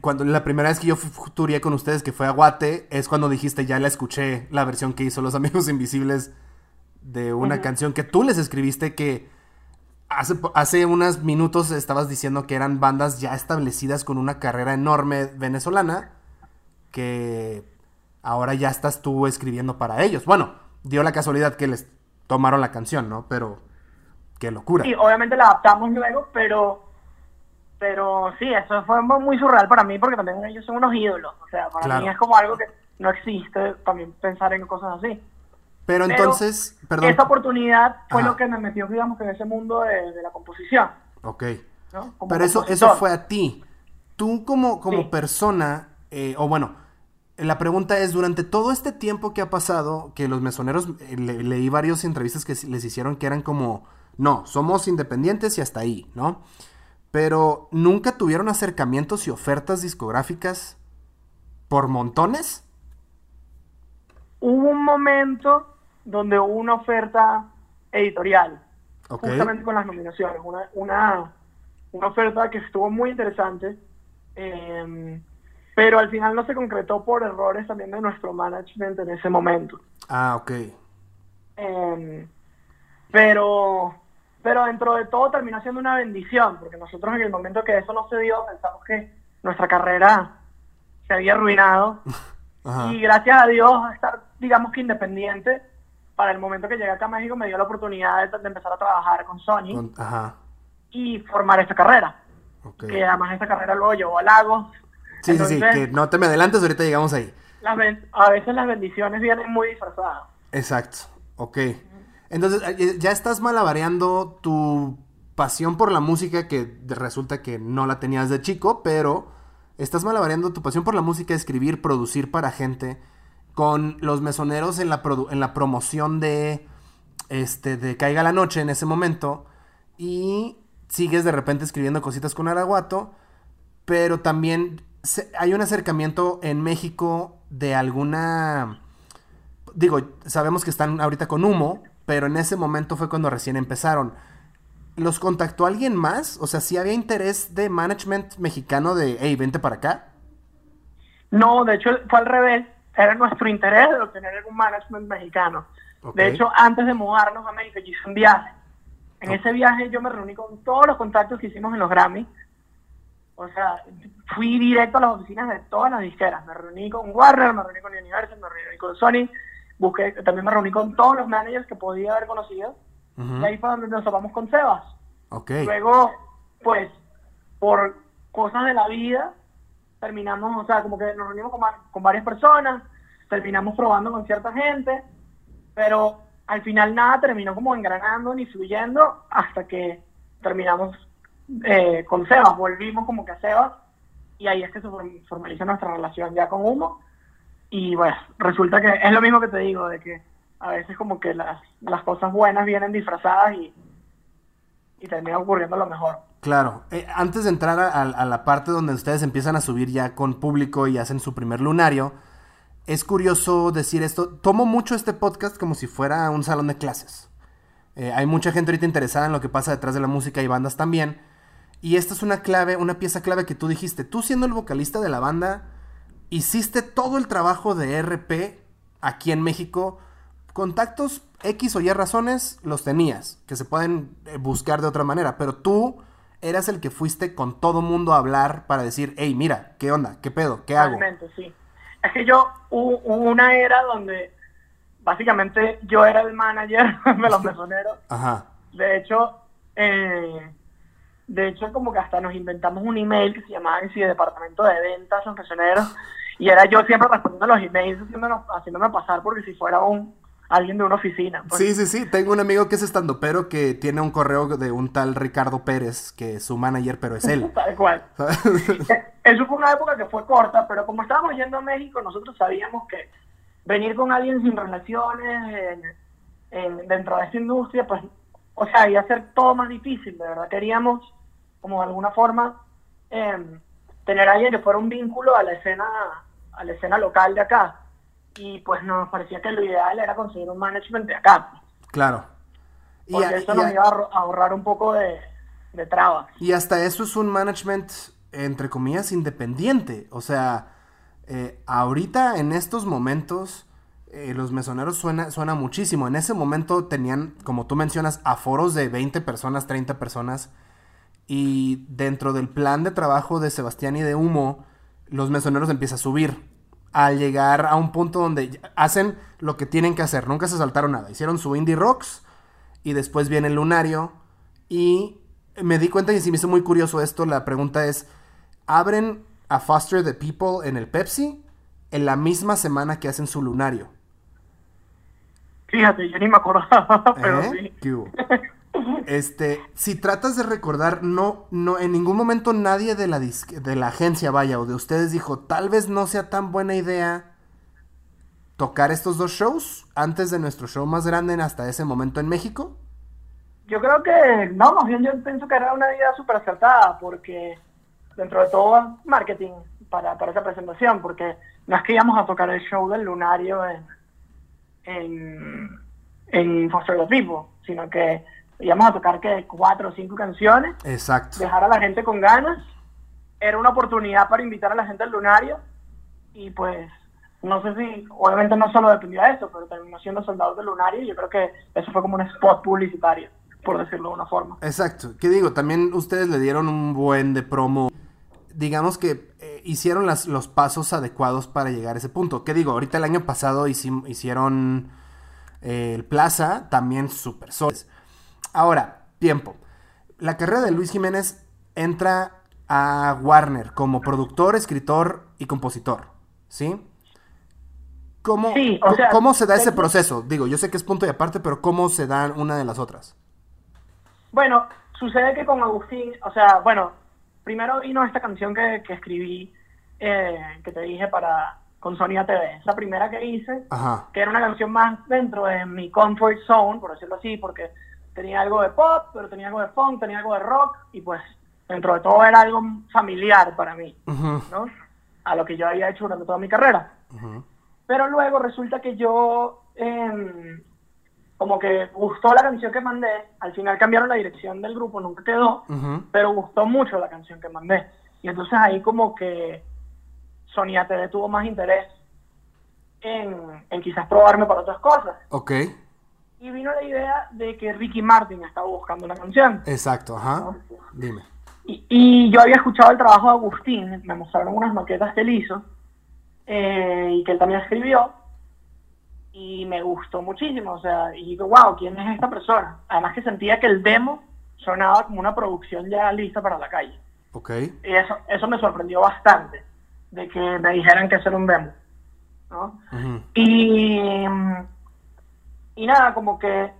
cuando la primera vez que yo turé con ustedes, que fue a Guate, es cuando dijiste, ya la escuché, la versión que hizo Los Amigos Invisibles de una canción que tú les escribiste que hace, hace unos minutos estabas diciendo que eran bandas ya establecidas con una carrera enorme venezolana, que ahora ya estás tú escribiendo para ellos. Bueno, dio la casualidad que les tomaron la canción, ¿no? Pero qué locura. Sí, obviamente la adaptamos luego, pero pero sí, eso fue muy surreal para mí porque también ellos son unos ídolos. O sea, para mí es como algo que no existe también pensar en cosas así. Pero, entonces, perdón. Esa oportunidad fue lo que me metió, digamos, en ese mundo de, la composición. Ok. Pero eso, eso fue a ti. Tú como, como persona, eh, o bueno, la pregunta es, durante todo este tiempo que ha pasado, que los mesoneros, eh, leí varias entrevistas que les hicieron que eran como, no, somos independientes y hasta ahí, ¿no? Pero nunca tuvieron acercamientos y ofertas discográficas por montones. Hubo un momento donde hubo una oferta editorial, justamente con las nominaciones, una, una, una oferta que estuvo muy interesante. Eh, pero al final no se concretó por errores también de nuestro management en ese momento. Ah, ok. Em, pero, pero dentro de todo terminó siendo una bendición, porque nosotros en el momento que eso no se dio pensamos que nuestra carrera se había arruinado. Y gracias a Dios, estar, digamos que independiente, para el momento que llegué acá a México me dio la oportunidad de, empezar a trabajar con Sony y formar esta carrera. Que además esta carrera luego llevó a Lagos, Sí, sí, sí, que no te me adelantes, ahorita llegamos ahí. a veces las bendiciones vienen muy disfrazadas. Exacto, ok. Entonces, eh, ya estás malabareando tu pasión por la música, que resulta que no la tenías de chico, pero estás malabareando tu pasión por la música, escribir, producir para gente, con los mesoneros en la, en la promoción de, este, de Caiga la Noche en ese momento, y sigues de repente escribiendo cositas con Araguato, pero también hay un acercamiento en México de alguna... Digo, sabemos que están ahorita con humo, pero en ese momento fue cuando recién empezaron. ¿los contactó alguien más? O sea, ¿sí había interés de management mexicano de, hey, vente para acá? No, de hecho fue al revés. Era nuestro interés de obtener algún management mexicano. De hecho, antes de mudarnos a México, yo hice un viaje. En ese viaje yo me reuní con todos los contactos que hicimos en los Grammy. O sea, fui directo a las oficinas de todas las disqueras. Me reuní con Warner, me reuní con Universal, me reuní con Sony. Busqué, también me reuní con todos los managers que podía haber conocido. Y ahí fue donde nos topamos con Sebas. Okay. Luego, pues, por cosas de la vida, terminamos, o sea, como que nos reunimos con, con varias personas, terminamos probando con cierta gente, pero al final nada terminó como engranando ni fluyendo hasta que terminamos eh, con Sebas, volvimos como que a Sebas y ahí es que se formaliza nuestra relación ya con Humo y bueno, resulta que es lo mismo que te digo, de que a veces como que las, las cosas buenas vienen disfrazadas y, y termina ocurriendo lo mejor. Claro, eh, antes de entrar a, la parte donde ustedes empiezan a subir ya con público y hacen su primer lunario, es curioso decir esto. Tomo mucho este podcast como si fuera un salón de clases. Eh, hay mucha gente ahorita interesada en lo que pasa detrás de la música y bandas también. Y esta es una clave, una pieza clave que tú dijiste. Tú siendo el vocalista de la banda, hiciste todo el trabajo de RP aquí en México. Contactos X o Y razones los tenías, que se pueden eh, buscar de otra manera, pero tú eras el que fuiste con todo mundo a hablar para decir, hey, mira, ¿qué onda? ¿Qué pedo? ¿Qué hago? Realmente, sí. Es que yo hubo una era donde básicamente yo era el manager de los mesoneros. Ajá. De hecho, eh, de hecho como que hasta nos inventamos un email que se llamaba el Departamento de Ventas mesoneros y era yo siempre respondiendo los emails haciéndome pasar porque si fuera un alguien de una oficina. Pues. Sí, sí, sí. Tengo un amigo que es estando pero que tiene un correo de un tal Ricardo Pérez, que es su manager, pero es él. tal cual. Eso fue una época que fue corta, pero como estábamos yendo a México, nosotros sabíamos que venir con alguien sin relaciones dentro de esta industria, pues, o sea, iba a ser todo más difícil, de verdad. Queríamos, como de alguna forma, em, tener a alguien que fuera un vínculo a la escena, a la escena local de acá y pues nos parecía que lo ideal era conseguir un management de acá. Claro. Y Porque eso nos iba a ahorrar un poco de, de trabas. Y hasta eso es un management, entre comillas, independiente. O sea, eh, ahorita en estos momentos... Eh, los mesoneros suena, suena muchísimo. En ese momento tenían, como tú mencionas, aforos de 20 personas, 30 personas. Y dentro del plan de trabajo de Sebastián y de Humo, los mesoneros empiezan a subir al llegar a un punto donde hacen lo que tienen que hacer. Nunca se saltaron nada. Hicieron su indie rocks y después viene el lunario. Y me di cuenta y si me hizo muy curioso esto. La pregunta es: ¿abren a Foster the People en el Pepsi en la misma semana que hacen su lunario? Fíjate, yo ni me acordaba, pero ¿Eh? sí. Este, si tratas de recordar, no, no, en ningún momento nadie de la, de la agencia, vaya, o de ustedes dijo, tal vez no sea tan buena idea tocar estos dos shows antes de nuestro show más grande hasta ese momento en México. Yo creo que, no, más bien yo pienso que era una idea súper acertada, porque dentro de todo marketing para, para esa presentación, porque no es que íbamos a tocar el show del lunario en, en, en Foster the People, sino que íbamos a tocar que cuatro o cinco canciones. Exacto. Dejar a la gente con ganas. Era una oportunidad para invitar a la gente al lunario. Y pues, no sé si, obviamente no solo dependía de eso, pero terminó siendo soldados del lunario. Y yo creo que eso fue como un spot publicitario, por decirlo de una forma. Exacto. ¿Qué digo? También ustedes le dieron un buen de promo. Digamos que eh, hicieron las, los pasos adecuados para llegar a ese punto. ¿Qué digo? Ahorita el año pasado hicieron eh, el Plaza, también súper soles Ahora, tiempo. La carrera de Luis Jiménez entra a Warner como productor, escritor y compositor, ¿sí? ¿Cómo, ¿cómo se da ese proceso? Digo, yo sé que es punto y aparte, pero ¿cómo se dan una de las otras? Bueno, sucede que con Agustín, o sea, bueno, primero vino esta canción que, escribí, eh, que te dije para con Sonia TV, esa primera que hice, que era una canción más dentro de mi comfort zone, por decirlo así, porque tenía algo de pop, pero tenía algo de funk, tenía algo de rock, y pues dentro de todo era algo familiar para mí, ¿no? A lo que yo había hecho durante toda mi carrera. Pero luego resulta que yo, em, como que gustó la canción que mandé, al final cambiaron la dirección del grupo, nunca quedó, pero gustó mucho la canción que mandé. Y entonces ahí como que Sonia TV tuvo más interés en, en quizás probarme para otras cosas. Ok, Y vino la idea de que Ricky Martin estaba buscando una canción. exacto, ajá. Dime. Y, y yo había escuchado el trabajo de Agustín, me mostraron unas maquetas que él hizo eh, y que él también escribió y me gustó muchísimo, o sea, y digo, wow, ¿quién es esta persona? Además que sentía que el demo sonaba como una producción ya lista para la calle. Ok, Y eso, eso me sorprendió bastante, de que me dijeran que era un demo, ¿no? ujú, Y, y nada, como que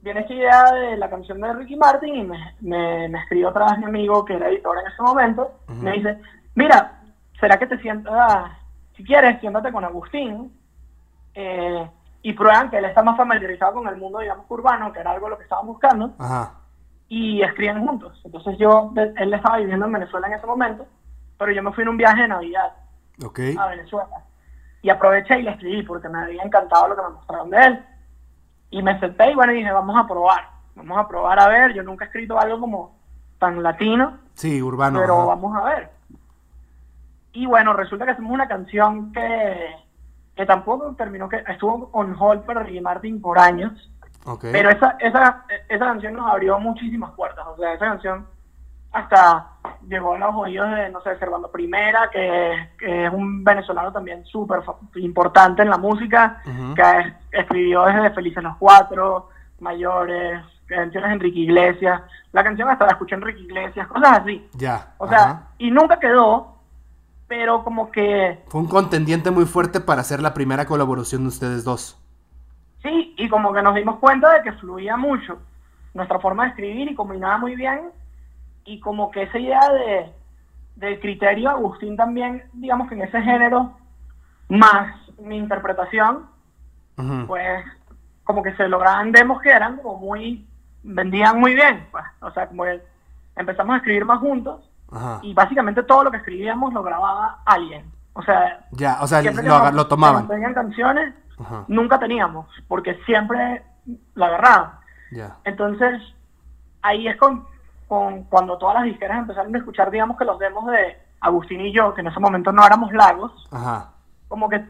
viene esta idea de la canción de Ricky Martin y me, me, me escribió otra vez mi amigo que era editor en ese momento. Ujú. Me dice, mira, ¿será que te sientas, si quieres, siéntate con Agustín eh, y prueban que él está más familiarizado con el mundo, digamos, urbano, que era algo lo que estaban buscando, ajá. y escriben juntos. Entonces yo, él estaba viviendo en Venezuela en ese momento, pero yo me fui en un viaje de Navidad Ok, a Venezuela. Y aproveché y le escribí porque me había encantado lo que me mostraron de él. Y me senté y bueno, dije, vamos a probar. Vamos a probar a ver. Yo nunca he escrito algo como tan latino, sí, urbano. pero ajá. vamos a ver. Y bueno, resulta que hacemos una canción que, que tampoco terminó, que estuvo on hold para Ricky Martin por años. Ok, Pero esa, esa, esa canción nos abrió muchísimas puertas. O sea, esa canción hasta llegó a los oídos de, no sé, Servando Primera, que, que es un venezolano también súper importante en la música, que es- escribió desde Felices los Cuatro, Mayores, canciones de Enrique Iglesias. La canción hasta la escuché Enrique Iglesias, cosas así. ya. O sea, ajá. y nunca quedó, pero como que Fue un contendiente muy fuerte para hacer la primera colaboración de ustedes dos. Sí, y como que nos dimos cuenta de que fluía mucho nuestra forma de escribir y combinaba muy bien. Y como que esa idea de, del criterio, Agustín también, digamos que en ese género, más mi interpretación, Ujú. pues como que se lograban demos que eran como muy, vendían muy bien. Pues. O sea, como que empezamos a escribir más juntos y básicamente todo lo que escribíamos lo grababa alguien. O sea, Ya, o sea, lo, lo tomaban. pedían canciones, nunca teníamos, porque siempre la agarraban. Entonces, ahí es con, con cuando todas las disqueras empezaron a escuchar, digamos que los demos de Agustín y yo, que en ese momento no éramos lagos, Ajá. como que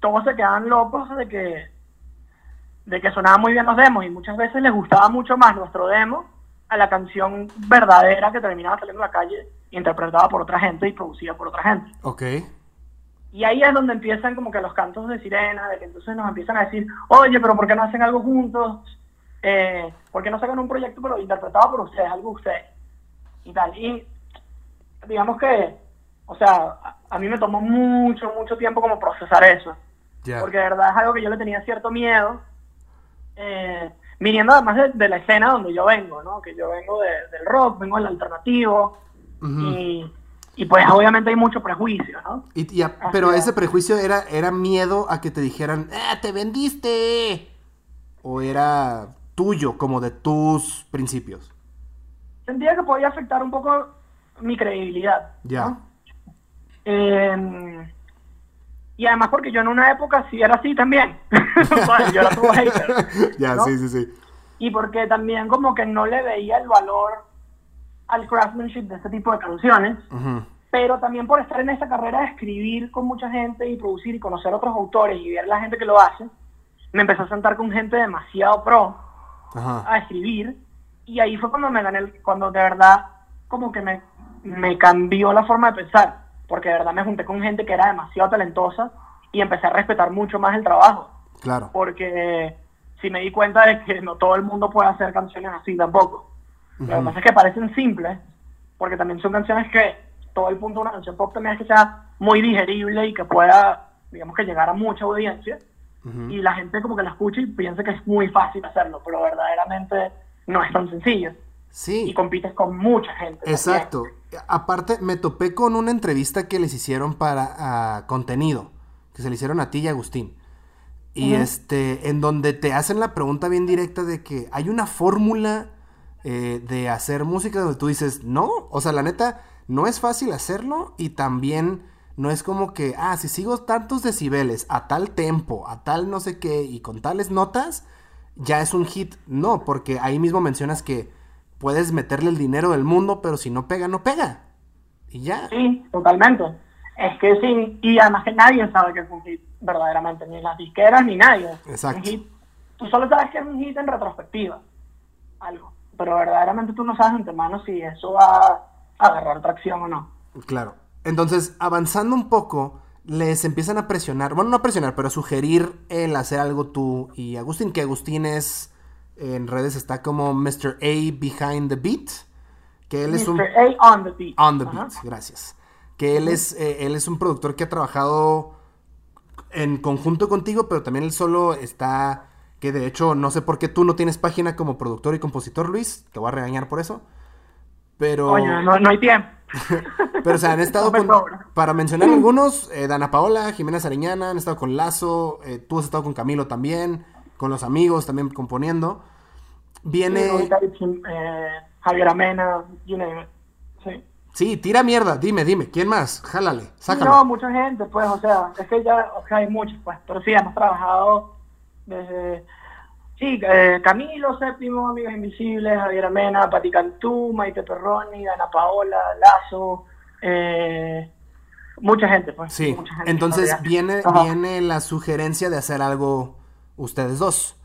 todos se quedaban locos de que de que sonaban muy bien los demos y muchas veces les gustaba mucho más nuestro demo a la canción verdadera que terminaba saliendo a la calle interpretada por otra gente y producida por otra gente. Ok. Y ahí es donde empiezan como que los cantos de sirena, de que entonces nos empiezan a decir, oye, pero ¿por qué no hacen algo juntos? Eh, ¿Por qué no sacan un proyecto pero interpretado por ustedes, algo de ustedes? Y tal. Y digamos que, o sea, a, mí me tomó mucho, mucho tiempo como procesar eso. Ya. Porque de verdad es algo que yo le tenía cierto miedo. eh, viniendo además de, de la escena donde yo vengo, ¿no? Que yo vengo de- del rock, vengo del alternativo. Ujú. y, y pues obviamente hay mucho prejuicio, ¿no? Y- y a- pero es. ese prejuicio era, era miedo a que te dijeran, ¡ah, te vendiste! O era tuyo, como de tus principios. sentía que podía afectar un poco mi credibilidad. Ya. ¿no? Eh, y además porque yo en una época sí era así también. O sea, yo era todo hater. ya, sí, sí, sí. Y porque también como que no le veía el valor al craftsmanship de este tipo de canciones. Pero también por estar en esta carrera de escribir con mucha gente y producir y conocer otros autores y ver la gente que lo hace, me empecé a sentar con gente demasiado pro Ajá. a escribir y ahí fue cuando me gané, el- cuando de verdad como que me, me cambió la forma de pensar, porque de verdad me junté con gente que era demasiado talentosa y empecé a respetar mucho más el trabajo, Claro. porque sí me di cuenta de que no todo el mundo puede hacer canciones así tampoco. Lo que pasa es que parecen simples, porque también son canciones que todo el punto de una canción pop también es que sea muy digerible y que pueda, digamos que llegar a mucha audiencia Y la gente como que la escucha y piensa que es muy fácil hacerlo, pero verdaderamente no es tan sencillo. Y Sí, compites con mucha gente. también. exacto. Aparte, me topé con una entrevista que les hicieron para ah, contenido, que se le hicieron a ti y a Agustín. Y este, en donde te hacen la pregunta bien directa de que hay una fórmula eh, de hacer música donde tú dices, no, o sea, la neta, no es fácil hacerlo y también no es como que, ah, si sigo tantos decibeles a tal tempo, a tal no sé qué y con tales notas, ya es un hit. No, porque ahí mismo mencionas que puedes meterle el dinero del mundo, pero si no pega, no pega. Y ya. Sí, totalmente. Es que sí, y además que nadie sabe que es un hit, verdaderamente, ni las disqueras ni nadie. Exacto. Un hit, tú solo sabes que es un hit en retrospectiva, algo. Pero verdaderamente tú no sabes antemano si eso va a agarrar tracción o no. Claro. Entonces, avanzando un poco, les empiezan a presionar, bueno, no a presionar, pero a sugerir el hacer algo tú y Agustín, que Agustín es, en redes está como Mr. A Behind the Beat, que él es un... Mr. A on the beat. On the. Beat, gracias. Que él es, eh, él es un productor que ha trabajado en conjunto contigo, pero también él solo está, que de hecho no sé por qué tú no tienes página como productor y compositor, Luis, te voy a regañar por eso. Pero... Coño, no, no hay tiempo. Pero, o sea, han estado No con, para mencionar algunos, eh, Dana Paola, Jimena Sariñana, han estado con Lazo, eh, tú has estado con Camilo también, con los amigos también componiendo. Viene... Eh, Javier Amena, you name it. Sí. Sí, tira mierda, dime, dime, ¿quién más? Jálale, sácalo. No, mucha gente, pues, o sea, es que ya, o sea, hay muchos, pues, pero sí, hemos trabajado desde, sí, eh, Camilo Séptimo, Amigos Invisibles, Javier Amena, Pati Cantú, Maite Perroni, Dana Paola, Lazo, eh, mucha gente, pues. Sí, mucha gente entonces todavía. viene, Ajá. viene la sugerencia de hacer algo ustedes dos.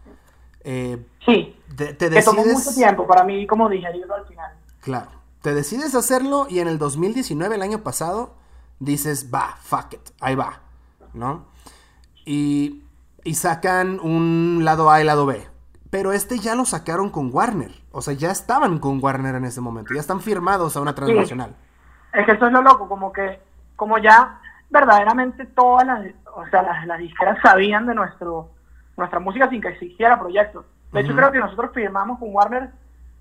Eh, Sí, te, te que tomó decides... mucho tiempo para mí, como digerirlo al final. Claro. Te decides hacerlo y en el 2019, el año pasado, dices, va, fuck it, ahí va, ¿no? Y, y sacan un lado A y lado B. Pero este ya lo sacaron con Warner. O sea, ya estaban con Warner en ese momento. Ya están firmados a una transnacional. Es que eso es lo loco, como que, como ya verdaderamente todas las, o sea, las, las disqueras sabían de nuestro, nuestra música sin que existiera proyecto. De hecho, creo que nosotros firmamos con Warner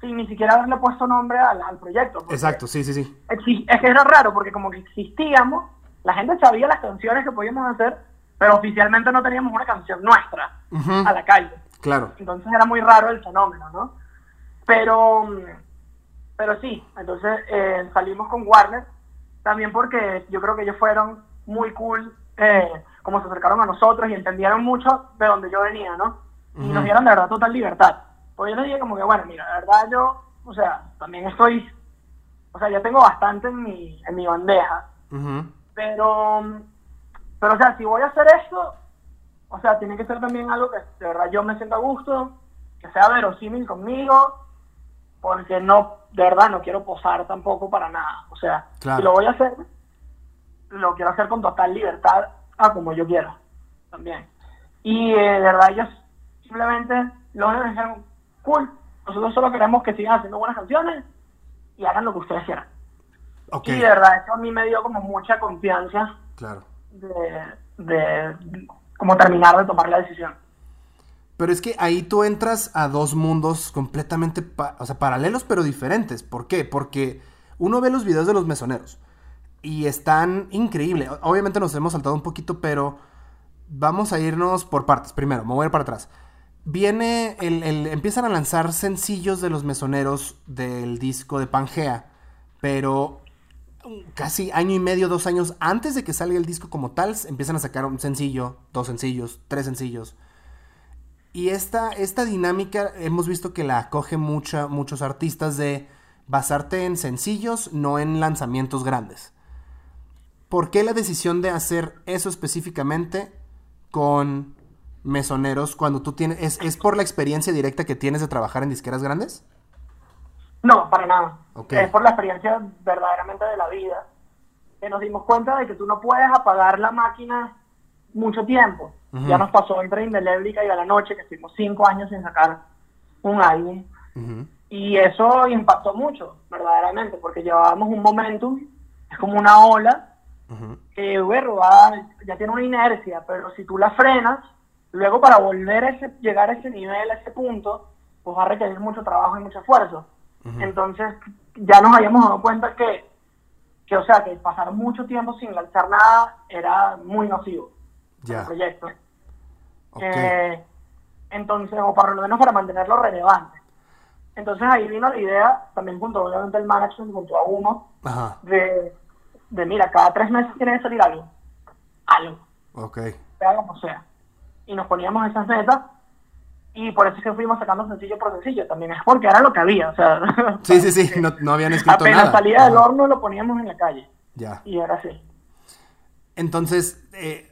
sin ni siquiera haberle puesto nombre al, al proyecto. Exacto, sí, sí, sí. Es que era raro, porque como que existíamos, la gente sabía las canciones que podíamos hacer, pero oficialmente no teníamos una canción nuestra Ujú. a la calle. Claro. Entonces era muy raro el fenómeno, ¿no? Pero, pero sí, entonces eh, salimos con Warner, también porque yo creo que ellos fueron muy cool, eh, como se acercaron a nosotros y entendieron mucho de donde yo venía, ¿no? Y Ujú. nos dieron de verdad total libertad. Pues yo les dije como que, bueno, mira, la verdad yo, o sea, también estoy, o sea, ya tengo bastante en mi, en mi bandeja, Ujú. pero, pero, o sea, si voy a hacer esto, o sea, tiene que ser también algo que de verdad yo me sienta a gusto, que sea verosímil conmigo, porque no, de verdad, no quiero posar tampoco para nada. O sea, Claro. si lo voy a hacer, lo quiero hacer con total libertad a como yo quiera, también. Y eh, de verdad, ellos simplemente lo dijeron, cool, nosotros solo queremos que sigan haciendo buenas canciones y hagan lo que ustedes quieran. Y de verdad, eso a mí me dio como mucha confianza claro. De, de como terminar de tomar la decisión. Pero es que ahí tú entras a dos mundos completamente, o sea, paralelos pero diferentes. ¿Por qué? Porque uno ve los videos de los mesoneros y están increíbles. Obviamente nos hemos saltado un poquito, pero vamos a irnos por partes. Primero, ir para atrás. Viene el, el- empiezan a lanzar sencillos de los mesoneros del disco de Pangea, pero casi año y medio, dos años antes de que salga el disco como tal, empiezan a sacar un sencillo, dos sencillos, tres sencillos. Y esta, esta dinámica hemos visto que la acoge mucha, muchos artistas de basarte en sencillos, no en lanzamientos grandes. ¿Por qué la decisión de hacer eso específicamente con mesoneros cuando tú tienes... ¿Es, es por la experiencia directa que tienes de trabajar en disqueras grandes? No, para nada. Es por la experiencia verdaderamente de la vida que nos dimos cuenta de que tú no puedes apagar la máquina mucho tiempo. Ya nos pasó entre Indeléblica y a la noche, que estuvimos cinco años sin sacar un álbum. Y eso impactó mucho, verdaderamente, porque llevábamos un momentum, es como una ola, que bueno, va- ya tiene una inercia, pero si tú la frenas, luego para volver a ese, llegar a ese nivel, a ese punto, pues va a requerir mucho trabajo y mucho esfuerzo. Ujú. Entonces, ya nos habíamos dado cuenta que, que, o sea, que pasar mucho tiempo sin lanzar nada era muy nocivo para Ya. el proyecto. Ok. Eh, entonces, o por lo menos para mantenerlo relevante. Entonces ahí vino la idea, también junto obviamente el management, junto a uno, Ajá. de, de mira, cada tres meses tiene que salir algo. Algo, Ok. sea como sea. Y nos poníamos esas metas y por eso es que fuimos sacando sencillo por sencillo, también es porque era lo que había, o sea... Sí, sí, sí, no, no habían escrito apenas nada. salía del horno lo poníamos en la calle, Ya. y era así. Entonces, eh,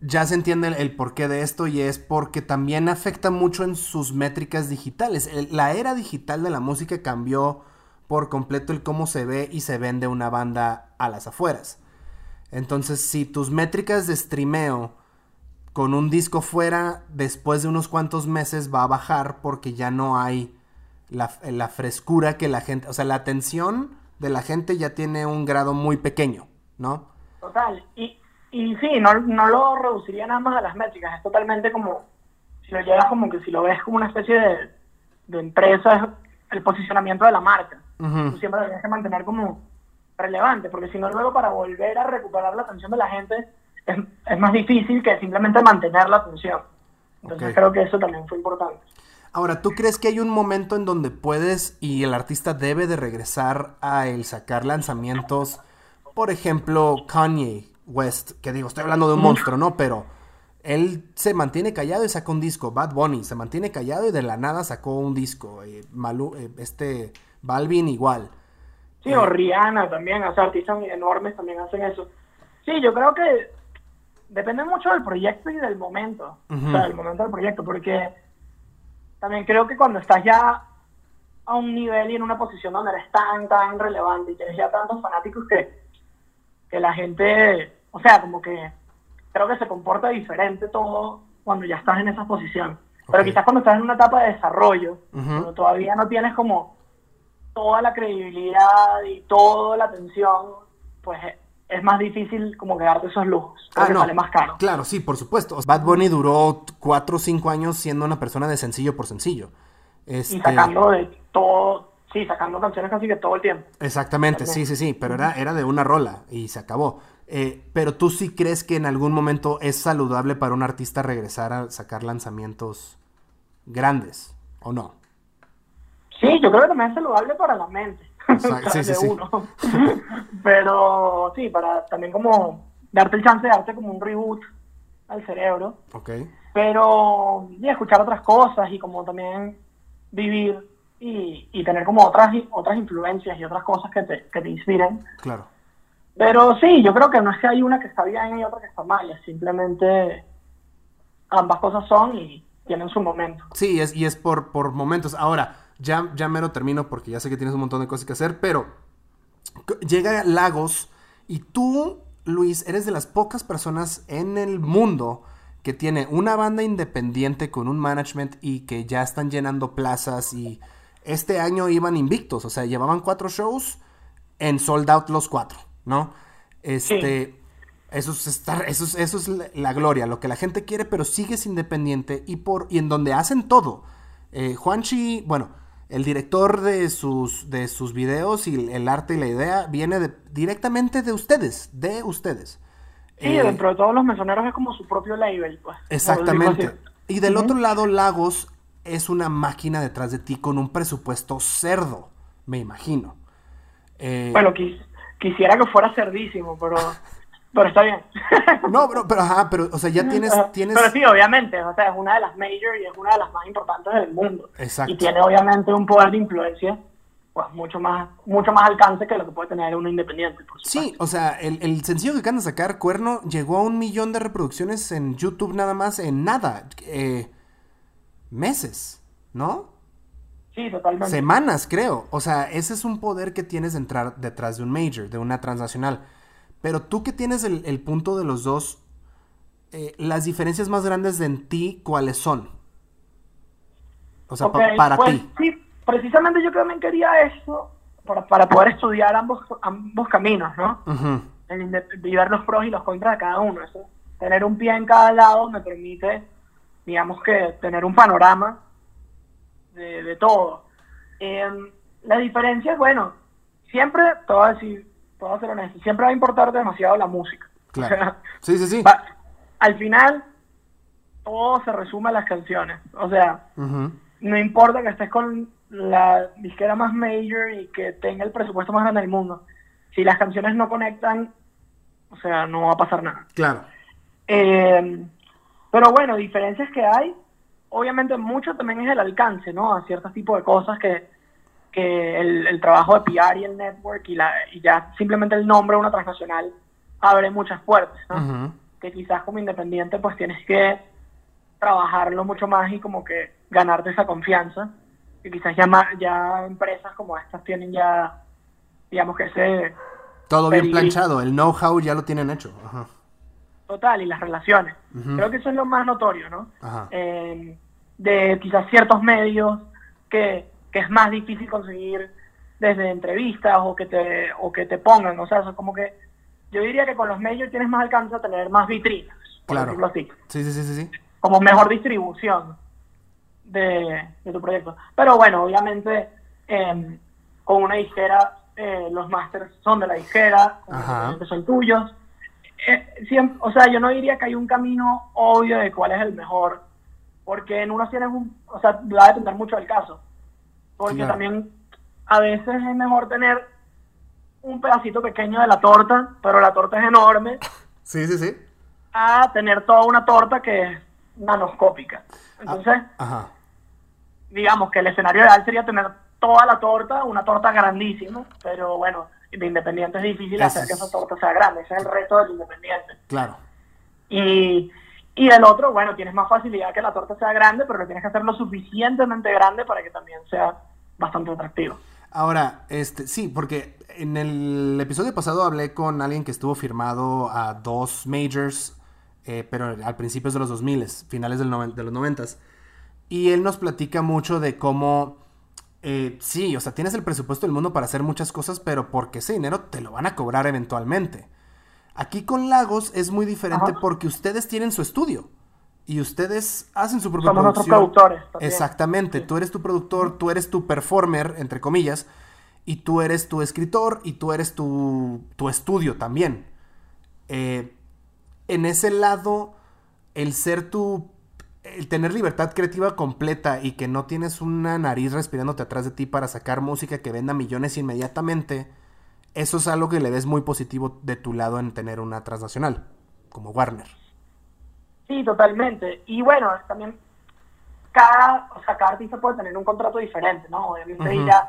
ya se entiende el, el porqué de esto y es porque también afecta mucho en sus métricas digitales. El- la era digital de la música cambió por completo el cómo se ve y se vende una banda a las afueras. Entonces, si tus métricas de streameo con un disco fuera, después de unos cuantos meses va a bajar porque ya no hay la, la frescura que la gente, o sea, la atención de la gente ya tiene un grado muy pequeño, ¿no? Total, y, y sí, no, no lo reduciría nada más a las métricas, es totalmente como, si lo llevas como que si lo ves como una especie de, de empresa, es el posicionamiento de la marca. Tú siempre lo tienes que mantener como relevante, porque si no luego para volver a recuperar la atención de la gente es, es más difícil que simplemente mantener la atención. Entonces Ok. creo que eso también fue importante. Ahora, ¿tú crees que hay un momento en donde puedes y el artista debe de regresar a el sacar lanzamientos? Por ejemplo, Kanye West, que digo, estoy hablando de un monstruo, ¿no? Pero él se mantiene callado y saca un disco. Bad Bunny se mantiene callado y de la nada sacó un disco. Eh, Malú- eh, este Balvin igual. Sí, o Rihanna también, o sea, artistas enormes también hacen eso. Sí, yo creo que depende mucho del proyecto y del momento, o sea, del momento del proyecto, porque también creo que cuando estás ya a un nivel y en una posición donde eres tan, tan relevante y tienes ya tantos fanáticos que, que la gente, o sea, como que creo que se comporta diferente todo cuando ya estás en esa posición. Pero quizás cuando estás en una etapa de desarrollo, Ujú. cuando todavía no tienes como toda la credibilidad y toda la atención, pues es más difícil como que darte esos lujos. Porque sale más caro. Claro, sí, por supuesto. Bad Bunny duró cuatro o cinco años siendo una persona de sencillo por sencillo. Este, Y sacando de todo, sí, sacando canciones casi que todo el tiempo. Exactamente, sí, sí, sí, pero era, era de una rola y se acabó. Eh, pero tú sí crees que en algún momento es saludable para un artista regresar a sacar lanzamientos grandes, ¿o no? Sí, yo creo que también es saludable para la mente. Exacto, sí, sí, sí. uno. Pero sí, para también como darte el chance de darte como un reboot al cerebro. Ok. Pero y escuchar otras cosas y como también vivir y, y tener como otras otras influencias y otras cosas que te, que te inspiren. Claro. Pero sí, yo creo que no es que hay una que está bien y otra que está mal, es simplemente ambas cosas son y tienen su momento. Sí, es, y es por, por momentos. Ahora, ya, ya mero termino porque ya sé que tienes un montón de cosas que hacer, pero llega Lagos y tú, Luis, eres de las pocas personas en el mundo que tiene una banda independiente con un management y que ya están llenando plazas y este año iban invictos, o sea, llevaban cuatro shows en sold out los cuatro, ¿no? Este, eso es estar, eso es, eso es la, la gloria, lo que la gente quiere, pero sigues independiente y por y en donde hacen todo. Eh, Juanchi, bueno, el director de sus de sus videos y el, arte y la idea viene de- directamente de ustedes, de ustedes. Sí, Eh, dentro de todos los mesoneros es como su propio label, pues. Exactamente. Y del otro lado, Lagos es una máquina detrás de ti con un presupuesto cerdo, me imagino. Eh, Bueno, quis- quisiera que fuera cerdísimo, pero, pero está bien. no, pero, pero, ajá, pero, o sea, ya tienes, tienes, Pero sí, obviamente, o sea, es una de las major y es una de las más importantes del mundo. Exacto. Y tiene obviamente un poder de influencia, pues mucho más, mucho más alcance que lo que puede tener uno independiente, por supuesto. Sí, o sea, el, el sencillo que acaban de sacar, Cuerno, llegó a un millón de reproducciones en YouTube nada más en nada. eh, meses, ¿no? Sí, totalmente. Semanas, creo. O sea, ese es un poder que tienes de entrar detrás de un major, de una transnacional. Pero tú que tienes el, el punto de los dos, eh, las diferencias más grandes de en ti, ¿cuáles son? O sea, pa- Ok, para pues, ti. Sí, precisamente yo también quería eso para, para poder estudiar ambos, ambos caminos, ¿no? El inde- y ver los pros y los contras de cada uno. Eso, tener un pie en cada lado me permite, digamos que, tener un panorama de, de todo. Em, la diferencia es, bueno, siempre, te voy a ser honesto, siempre va a importar demasiado la música. Claro. O sea, Sí, sí, sí. va- al final, todo se resume a las canciones. O sea, no importa que estés con la disquera más major y que tenga el presupuesto más grande del mundo. Si las canciones no conectan, o sea, no va a pasar nada. Claro. Eh, pero bueno, diferencias que hay. obviamente mucho también es el alcance, ¿no? A ciertos tipos de cosas que, que el, el trabajo de PR y el network y, la, y ya simplemente el nombre de una transnacional abre muchas puertas. Que quizás como independiente pues tienes que trabajarlo mucho más y como que ganarte esa confianza. Y quizás ya, ya empresas como estas tienen ya, digamos que ese Todo bien planchado, el know-how ya lo tienen hecho. Ajá. total y las relaciones. Creo que eso es lo más notorio, ¿no? Ajá. Eh, de quizás ciertos medios que, que es más difícil conseguir desde entrevistas o que te o que te pongan, o sea, eso es como que yo diría que con los medios tienes más alcance a tener más vitrinas, por Claro. decirlo así, Sí, sí, sí, sí, como mejor distribución de, de tu proyecto. Pero bueno, obviamente eh, con una disquera eh, los masters son de la disquera, son tuyos. Eh, siempre, o sea, yo no diría que hay un camino obvio de cuál es el mejor, porque en unos tienes un, o sea, va a depender mucho del caso, porque Claro. también a veces es mejor tener un pedacito pequeño de la torta, pero la torta es enorme, Sí, sí, sí. a tener toda una torta que es nanoscópica. Entonces, Ajá. digamos que el escenario ideal sería tener toda la torta, una torta grandísima, pero bueno, de independiente es difícil Eso hacer que es- esa torta sea grande, ese es el reto del independiente. Claro. Y, y el otro, bueno, tienes más facilidad que la torta sea grande, pero lo tienes que hacer lo suficientemente grande para que también sea bastante atractivo. Ahora, este, sí, porque en el episodio pasado hablé con alguien que estuvo firmado a dos majors, eh, pero al principio de los 2000, finales del de los 90. Y él nos platica mucho de cómo, eh, sí, o sea, tienes el presupuesto del mundo para hacer muchas cosas, pero porque ese dinero te lo van a cobrar eventualmente. Aquí con Lagos es muy diferente Ajá. porque ustedes tienen su estudio y ustedes hacen su propia Somos nuestros producción. productores. también. Exactamente, Sí. tú eres tu productor, tú eres tu performer, entre comillas, y tú eres tu escritor y tú eres tu, tu estudio también. Eh, en ese lado, el ser tu... El tener libertad creativa completa y que no tienes una nariz respirándote atrás de ti para sacar música que venda millones inmediatamente, eso es algo que le ves muy positivo de tu lado en tener una transnacional, como Warner. Sí, totalmente. Y bueno, también cada, o sea, cada artista puede tener un contrato diferente, ¿no? Obviamente ya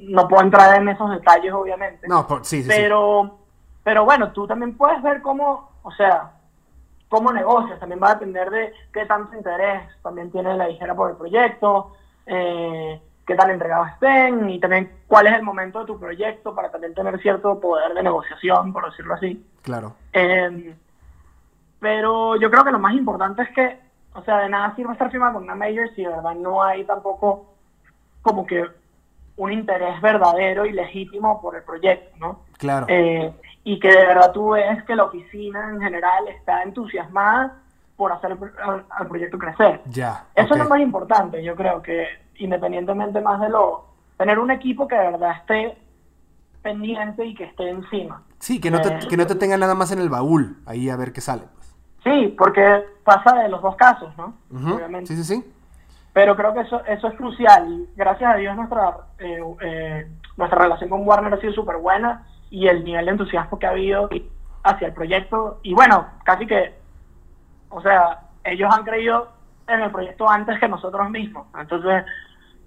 no puedo entrar en esos detalles, obviamente. No, por- sí, sí, sí. pero, pero bueno, tú también puedes ver cómo, o sea, cómo negocias, también va a depender de qué tanto interés también tiene la disquera por el proyecto, eh, qué tan entregados estén y también cuál es el momento de tu proyecto para también tener cierto poder de negociación, por decirlo así. Claro. Eh, pero yo creo que lo más importante es que, o sea, de nada sirve estar firmado con una major si de verdad no hay tampoco como que un interés verdadero y legítimo por el proyecto, ¿no? Claro. Eh, y que de verdad tú ves que la oficina en general está entusiasmada por hacer el al, al proyecto crecer. ya. Eso es lo más importante, yo creo que independientemente más de lo... Tener un equipo que de verdad esté pendiente y que esté encima. Sí, que no, te, Eh, que no te tenga nada más en el baúl, ahí a ver qué sale. pues. Sí, porque pasa de los dos casos, ¿no? Obviamente. Sí, sí, sí. Pero creo que eso, eso es crucial. Gracias a Dios nuestra, eh, eh, nuestra relación con Warner ha sido súper buena y el nivel de entusiasmo que ha habido hacia el proyecto. Y bueno, casi que, o sea, ellos han creído en el proyecto antes que nosotros mismos. Entonces,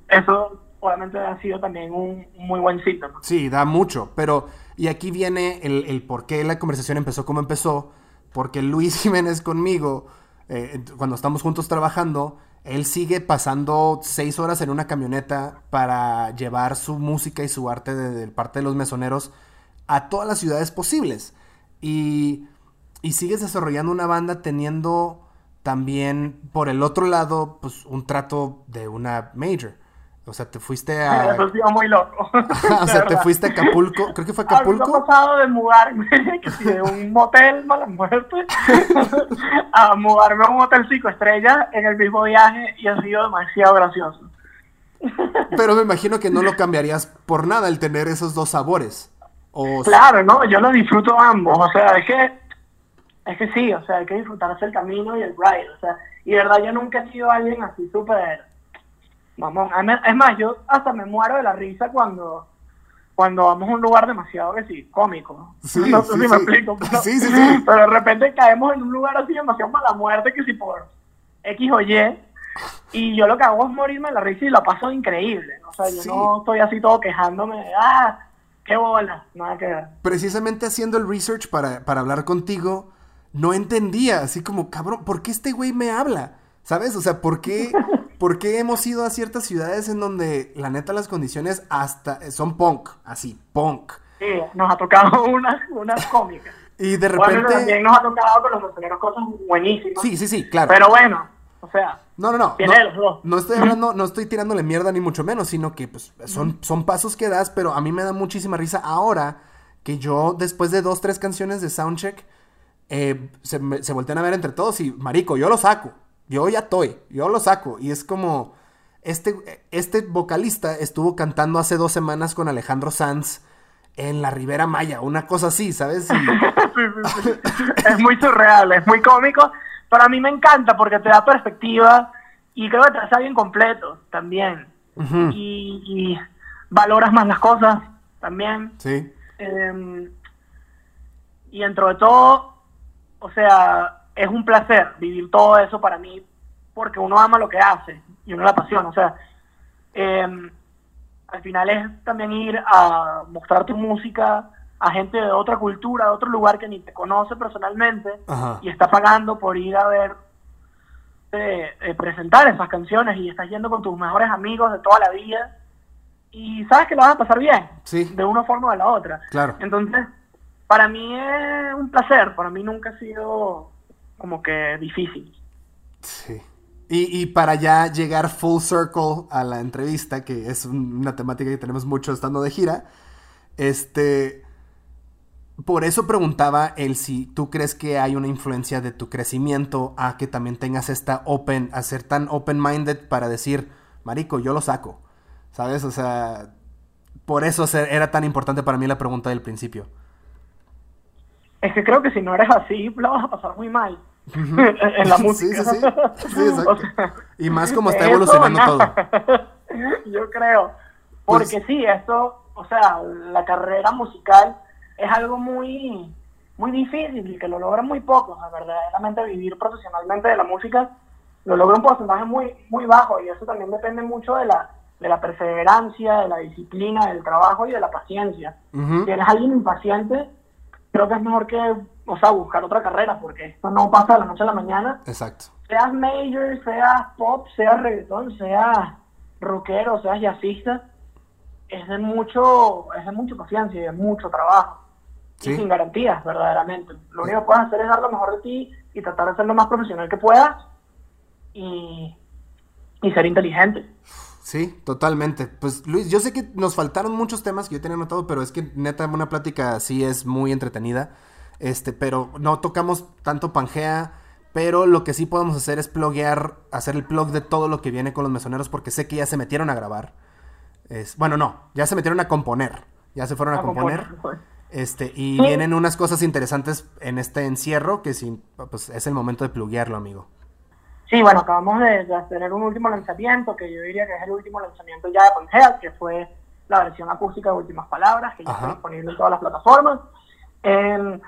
eso obviamente ha sido también un, muy buen síntoma. Sí, da mucho, pero... Y aquí viene el, el por qué la conversación empezó como empezó, porque Luis Jiménez conmigo, eh, cuando estamos juntos trabajando, él sigue pasando seis horas en una camioneta para llevar su música y su arte de, de parte de los mesoneros a todas las ciudades posibles. Y, y sigues desarrollando una banda teniendo también, por el otro lado, pues un trato de una major. O sea, te fuiste a... Muy loco. o sea, te fuiste a Acapulco, creo que fue A mí me ha Acapulco. pasado de mudarme de un motel mala muerte a mudarme a un hotel cinco estrellas en el mismo viaje y ha sido demasiado gracioso. Pero me imagino que no lo cambiarías por nada el tener esos dos sabores. O Claro, no, yo lo disfruto ambos, o sea, es que es que sí, o sea, hay que disfrutarse el camino y el ride, o sea, y de verdad yo nunca he sido alguien así súper mí- Es más, yo hasta me muero de la risa cuando cuando vamos a un lugar demasiado que sí, cómico. Sí, no sé sí, si sí. me explico, pero, Sí, sí, sí. pero de repente caemos en un lugar así demasiado mala muerte que si por X o Y Y yo lo que hago es morirme de la risa y lo paso increíble. O sea, yo no estoy así todo quejándome de, ah, qué bola, nada que ver. Precisamente haciendo el research para, para hablar contigo, no entendía, así como, cabrón, ¿por qué este güey me habla? ¿Sabes? O sea, ¿por qué, ¿por qué hemos ido a ciertas ciudades en donde la neta las condiciones hasta son punk, así, punk? Sí, nos ha tocado unas, unas cómicas. Y de Bueno, repente... también nos ha tocado con los mesoneros cosas buenísimas. Sí, sí, sí, claro. Pero bueno, o sea, No, no, no. No, no estoy hablando, no estoy tirándole mierda ni mucho menos, sino que pues son, son pasos que das, pero a mí me da muchísima risa ahora que yo, después de dos, tres canciones de Soundcheck, eh, se, se voltean a ver entre todos y, marico, yo lo saco. Yo ya estoy, yo lo saco. Y es como, este, este vocalista estuvo cantando hace dos semanas con Alejandro Sanz en la Ribera Maya, una cosa así, ¿sabes? Y- sí, sí, sí. es muy surreal, es muy cómico, pero a mí me encanta porque te da perspectiva y creo que te hace alguien completo también. Y, y valoras más las cosas también. sí, Eh, y dentro de todo, o sea, es un placer vivir todo eso para mí porque uno ama lo que hace y uno la apasiona. O sea, eh, al final es también ir a mostrar tu música a gente de otra cultura, de otro lugar que ni te conoce personalmente Ajá. y está pagando por ir a ver eh, eh, presentar esas canciones y estás yendo con tus mejores amigos de toda la vida y sabes que lo vas a pasar bien Sí. de una forma o de la otra. Claro. Entonces, para mí es un placer, para mí nunca ha sido como que difícil. Sí. Y, y para ya llegar full circle a la entrevista, que es un- una temática que tenemos mucho estando de gira, este... Por eso preguntaba él si tú crees que hay una influencia de tu crecimiento a que también tengas esta open, a ser tan open-minded para decir, marico, yo lo saco, ¿sabes? O sea, por eso era tan importante para mí la pregunta del principio. Es que creo que si no eres así, lo vas a pasar muy mal en la música. sí, sí. Sí, exacto. O sea, Y más como está eso, evolucionando todo. Yo creo. Porque Pues- sí, esto, o sea, la carrera musical es algo muy muy difícil y que lo logran muy pocos, la verdaderamente vivir profesionalmente de la música lo logra un porcentaje muy muy bajo y eso también depende mucho de la de la perseverancia, de la disciplina, del trabajo y de la paciencia. Si eres alguien impaciente, creo que es mejor que, o sea, buscar otra carrera porque esto no pasa de la noche a la mañana Exacto. seas major, seas pop, seas reggaetón, seas rockero, seas jazzista, es de mucho, es de mucha paciencia y de mucho trabajo. Sí. Y sin garantías, verdaderamente. Lo único que puedes hacer es dar lo mejor de ti y tratar de ser lo más profesional que puedas y, y ser inteligente. Sí, totalmente. Pues Luis, yo sé que nos faltaron muchos temas que yo tenía anotado, pero es que neta una plática así es muy entretenida. Este, pero no tocamos tanto Pangea, pero lo que sí podemos hacer es pluguear, hacer el plug de todo lo que viene con los mesoneros, porque sé que ya se metieron a grabar. Es, bueno, no, ya se metieron a componer. Ya se fueron a, A componer. componer. Este, y Sí. vienen unas cosas interesantes en este encierro que sí, pues es el momento de pluguearlo, amigo. Sí, bueno, acabamos de, de tener un último lanzamiento, que yo diría que es el último lanzamiento ya de Pangea, que fue la versión acústica de Últimas Palabras, que ya Ajá. está disponible en todas las plataformas. Eh,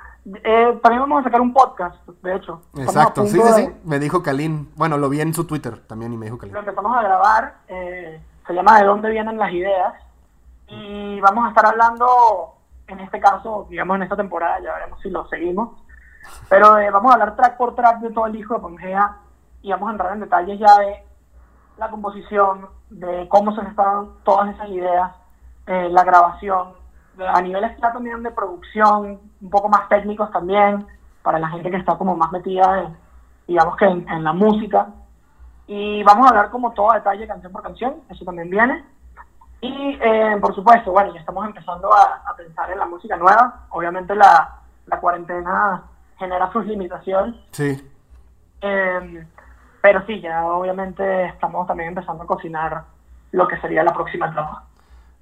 eh, también vamos a sacar un podcast, de hecho. Exacto, sí, punto sí, de- sí. Me dijo Kalin. Bueno, lo vi en su Twitter también y me dijo Kalin. Lo empezamos a grabar, eh, se llama De dónde vienen las ideas, y vamos a estar hablando, en este caso, digamos en esta temporada, ya veremos si lo seguimos, pero eh, vamos a hablar track por track de todo el disco de Pangea, y vamos a entrar en detalles ya de la composición, de cómo se gestaron todas esas ideas, eh, la grabación, a niveles ya también de producción, un poco más técnicos también, para la gente que está como más metida, en, digamos que en, en la música. Y vamos a hablar como todo a detalle, canción por canción, eso también viene. Y eh, por supuesto, bueno, ya estamos empezando a, a pensar en la música nueva. Obviamente la, la cuarentena genera sus limitaciones. Sí. Eh, pero sí, ya obviamente estamos también empezando a cocinar lo que sería la próxima etapa.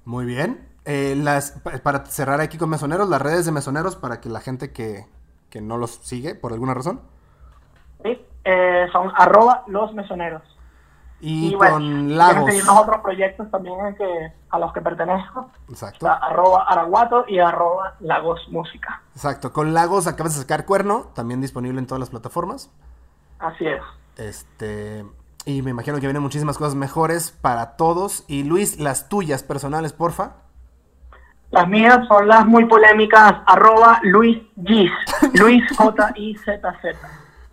Muy bien. Eh, las, pa- para cerrar aquí con Mesoneros, las redes de Mesoneros para que la gente que, que no los sigue por alguna razón. ¿sí? Eh, son arroba los mesoneros. Y, bueno, con quieren Lagos. seguirnos otros proyectos también que, a los que pertenezco. Exacto. Arroba araguato y arroba lagos música. Exacto. Con Lagos acabas de sacar Cuerno, también disponible en todas las plataformas. Así es. Este. Y me imagino que vienen muchísimas cosas mejores para todos. Y Luis, las tuyas personales, porfa. Las mías son las muy polémicas, arroba Luis Giz, Luis J-I-Z-Z.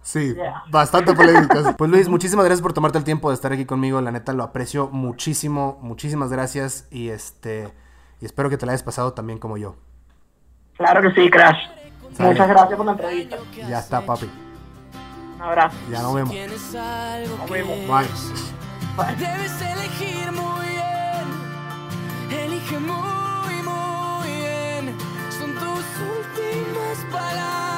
Sí, Yeah. bastante polémicas. Pues Luis, muchísimas gracias por tomarte el tiempo de estar aquí conmigo. La neta lo aprecio muchísimo. Muchísimas gracias. Y este. Y espero que te la hayas pasado también como yo. Claro que sí, Crash. Sale. Muchas gracias por la entrevista. Ya está, papi. Un abrazo. Ya nos vemos. Nos vemos. Bye. Debes elegir muy bien. Elige muy, muy bien. Son tus últimas palabras.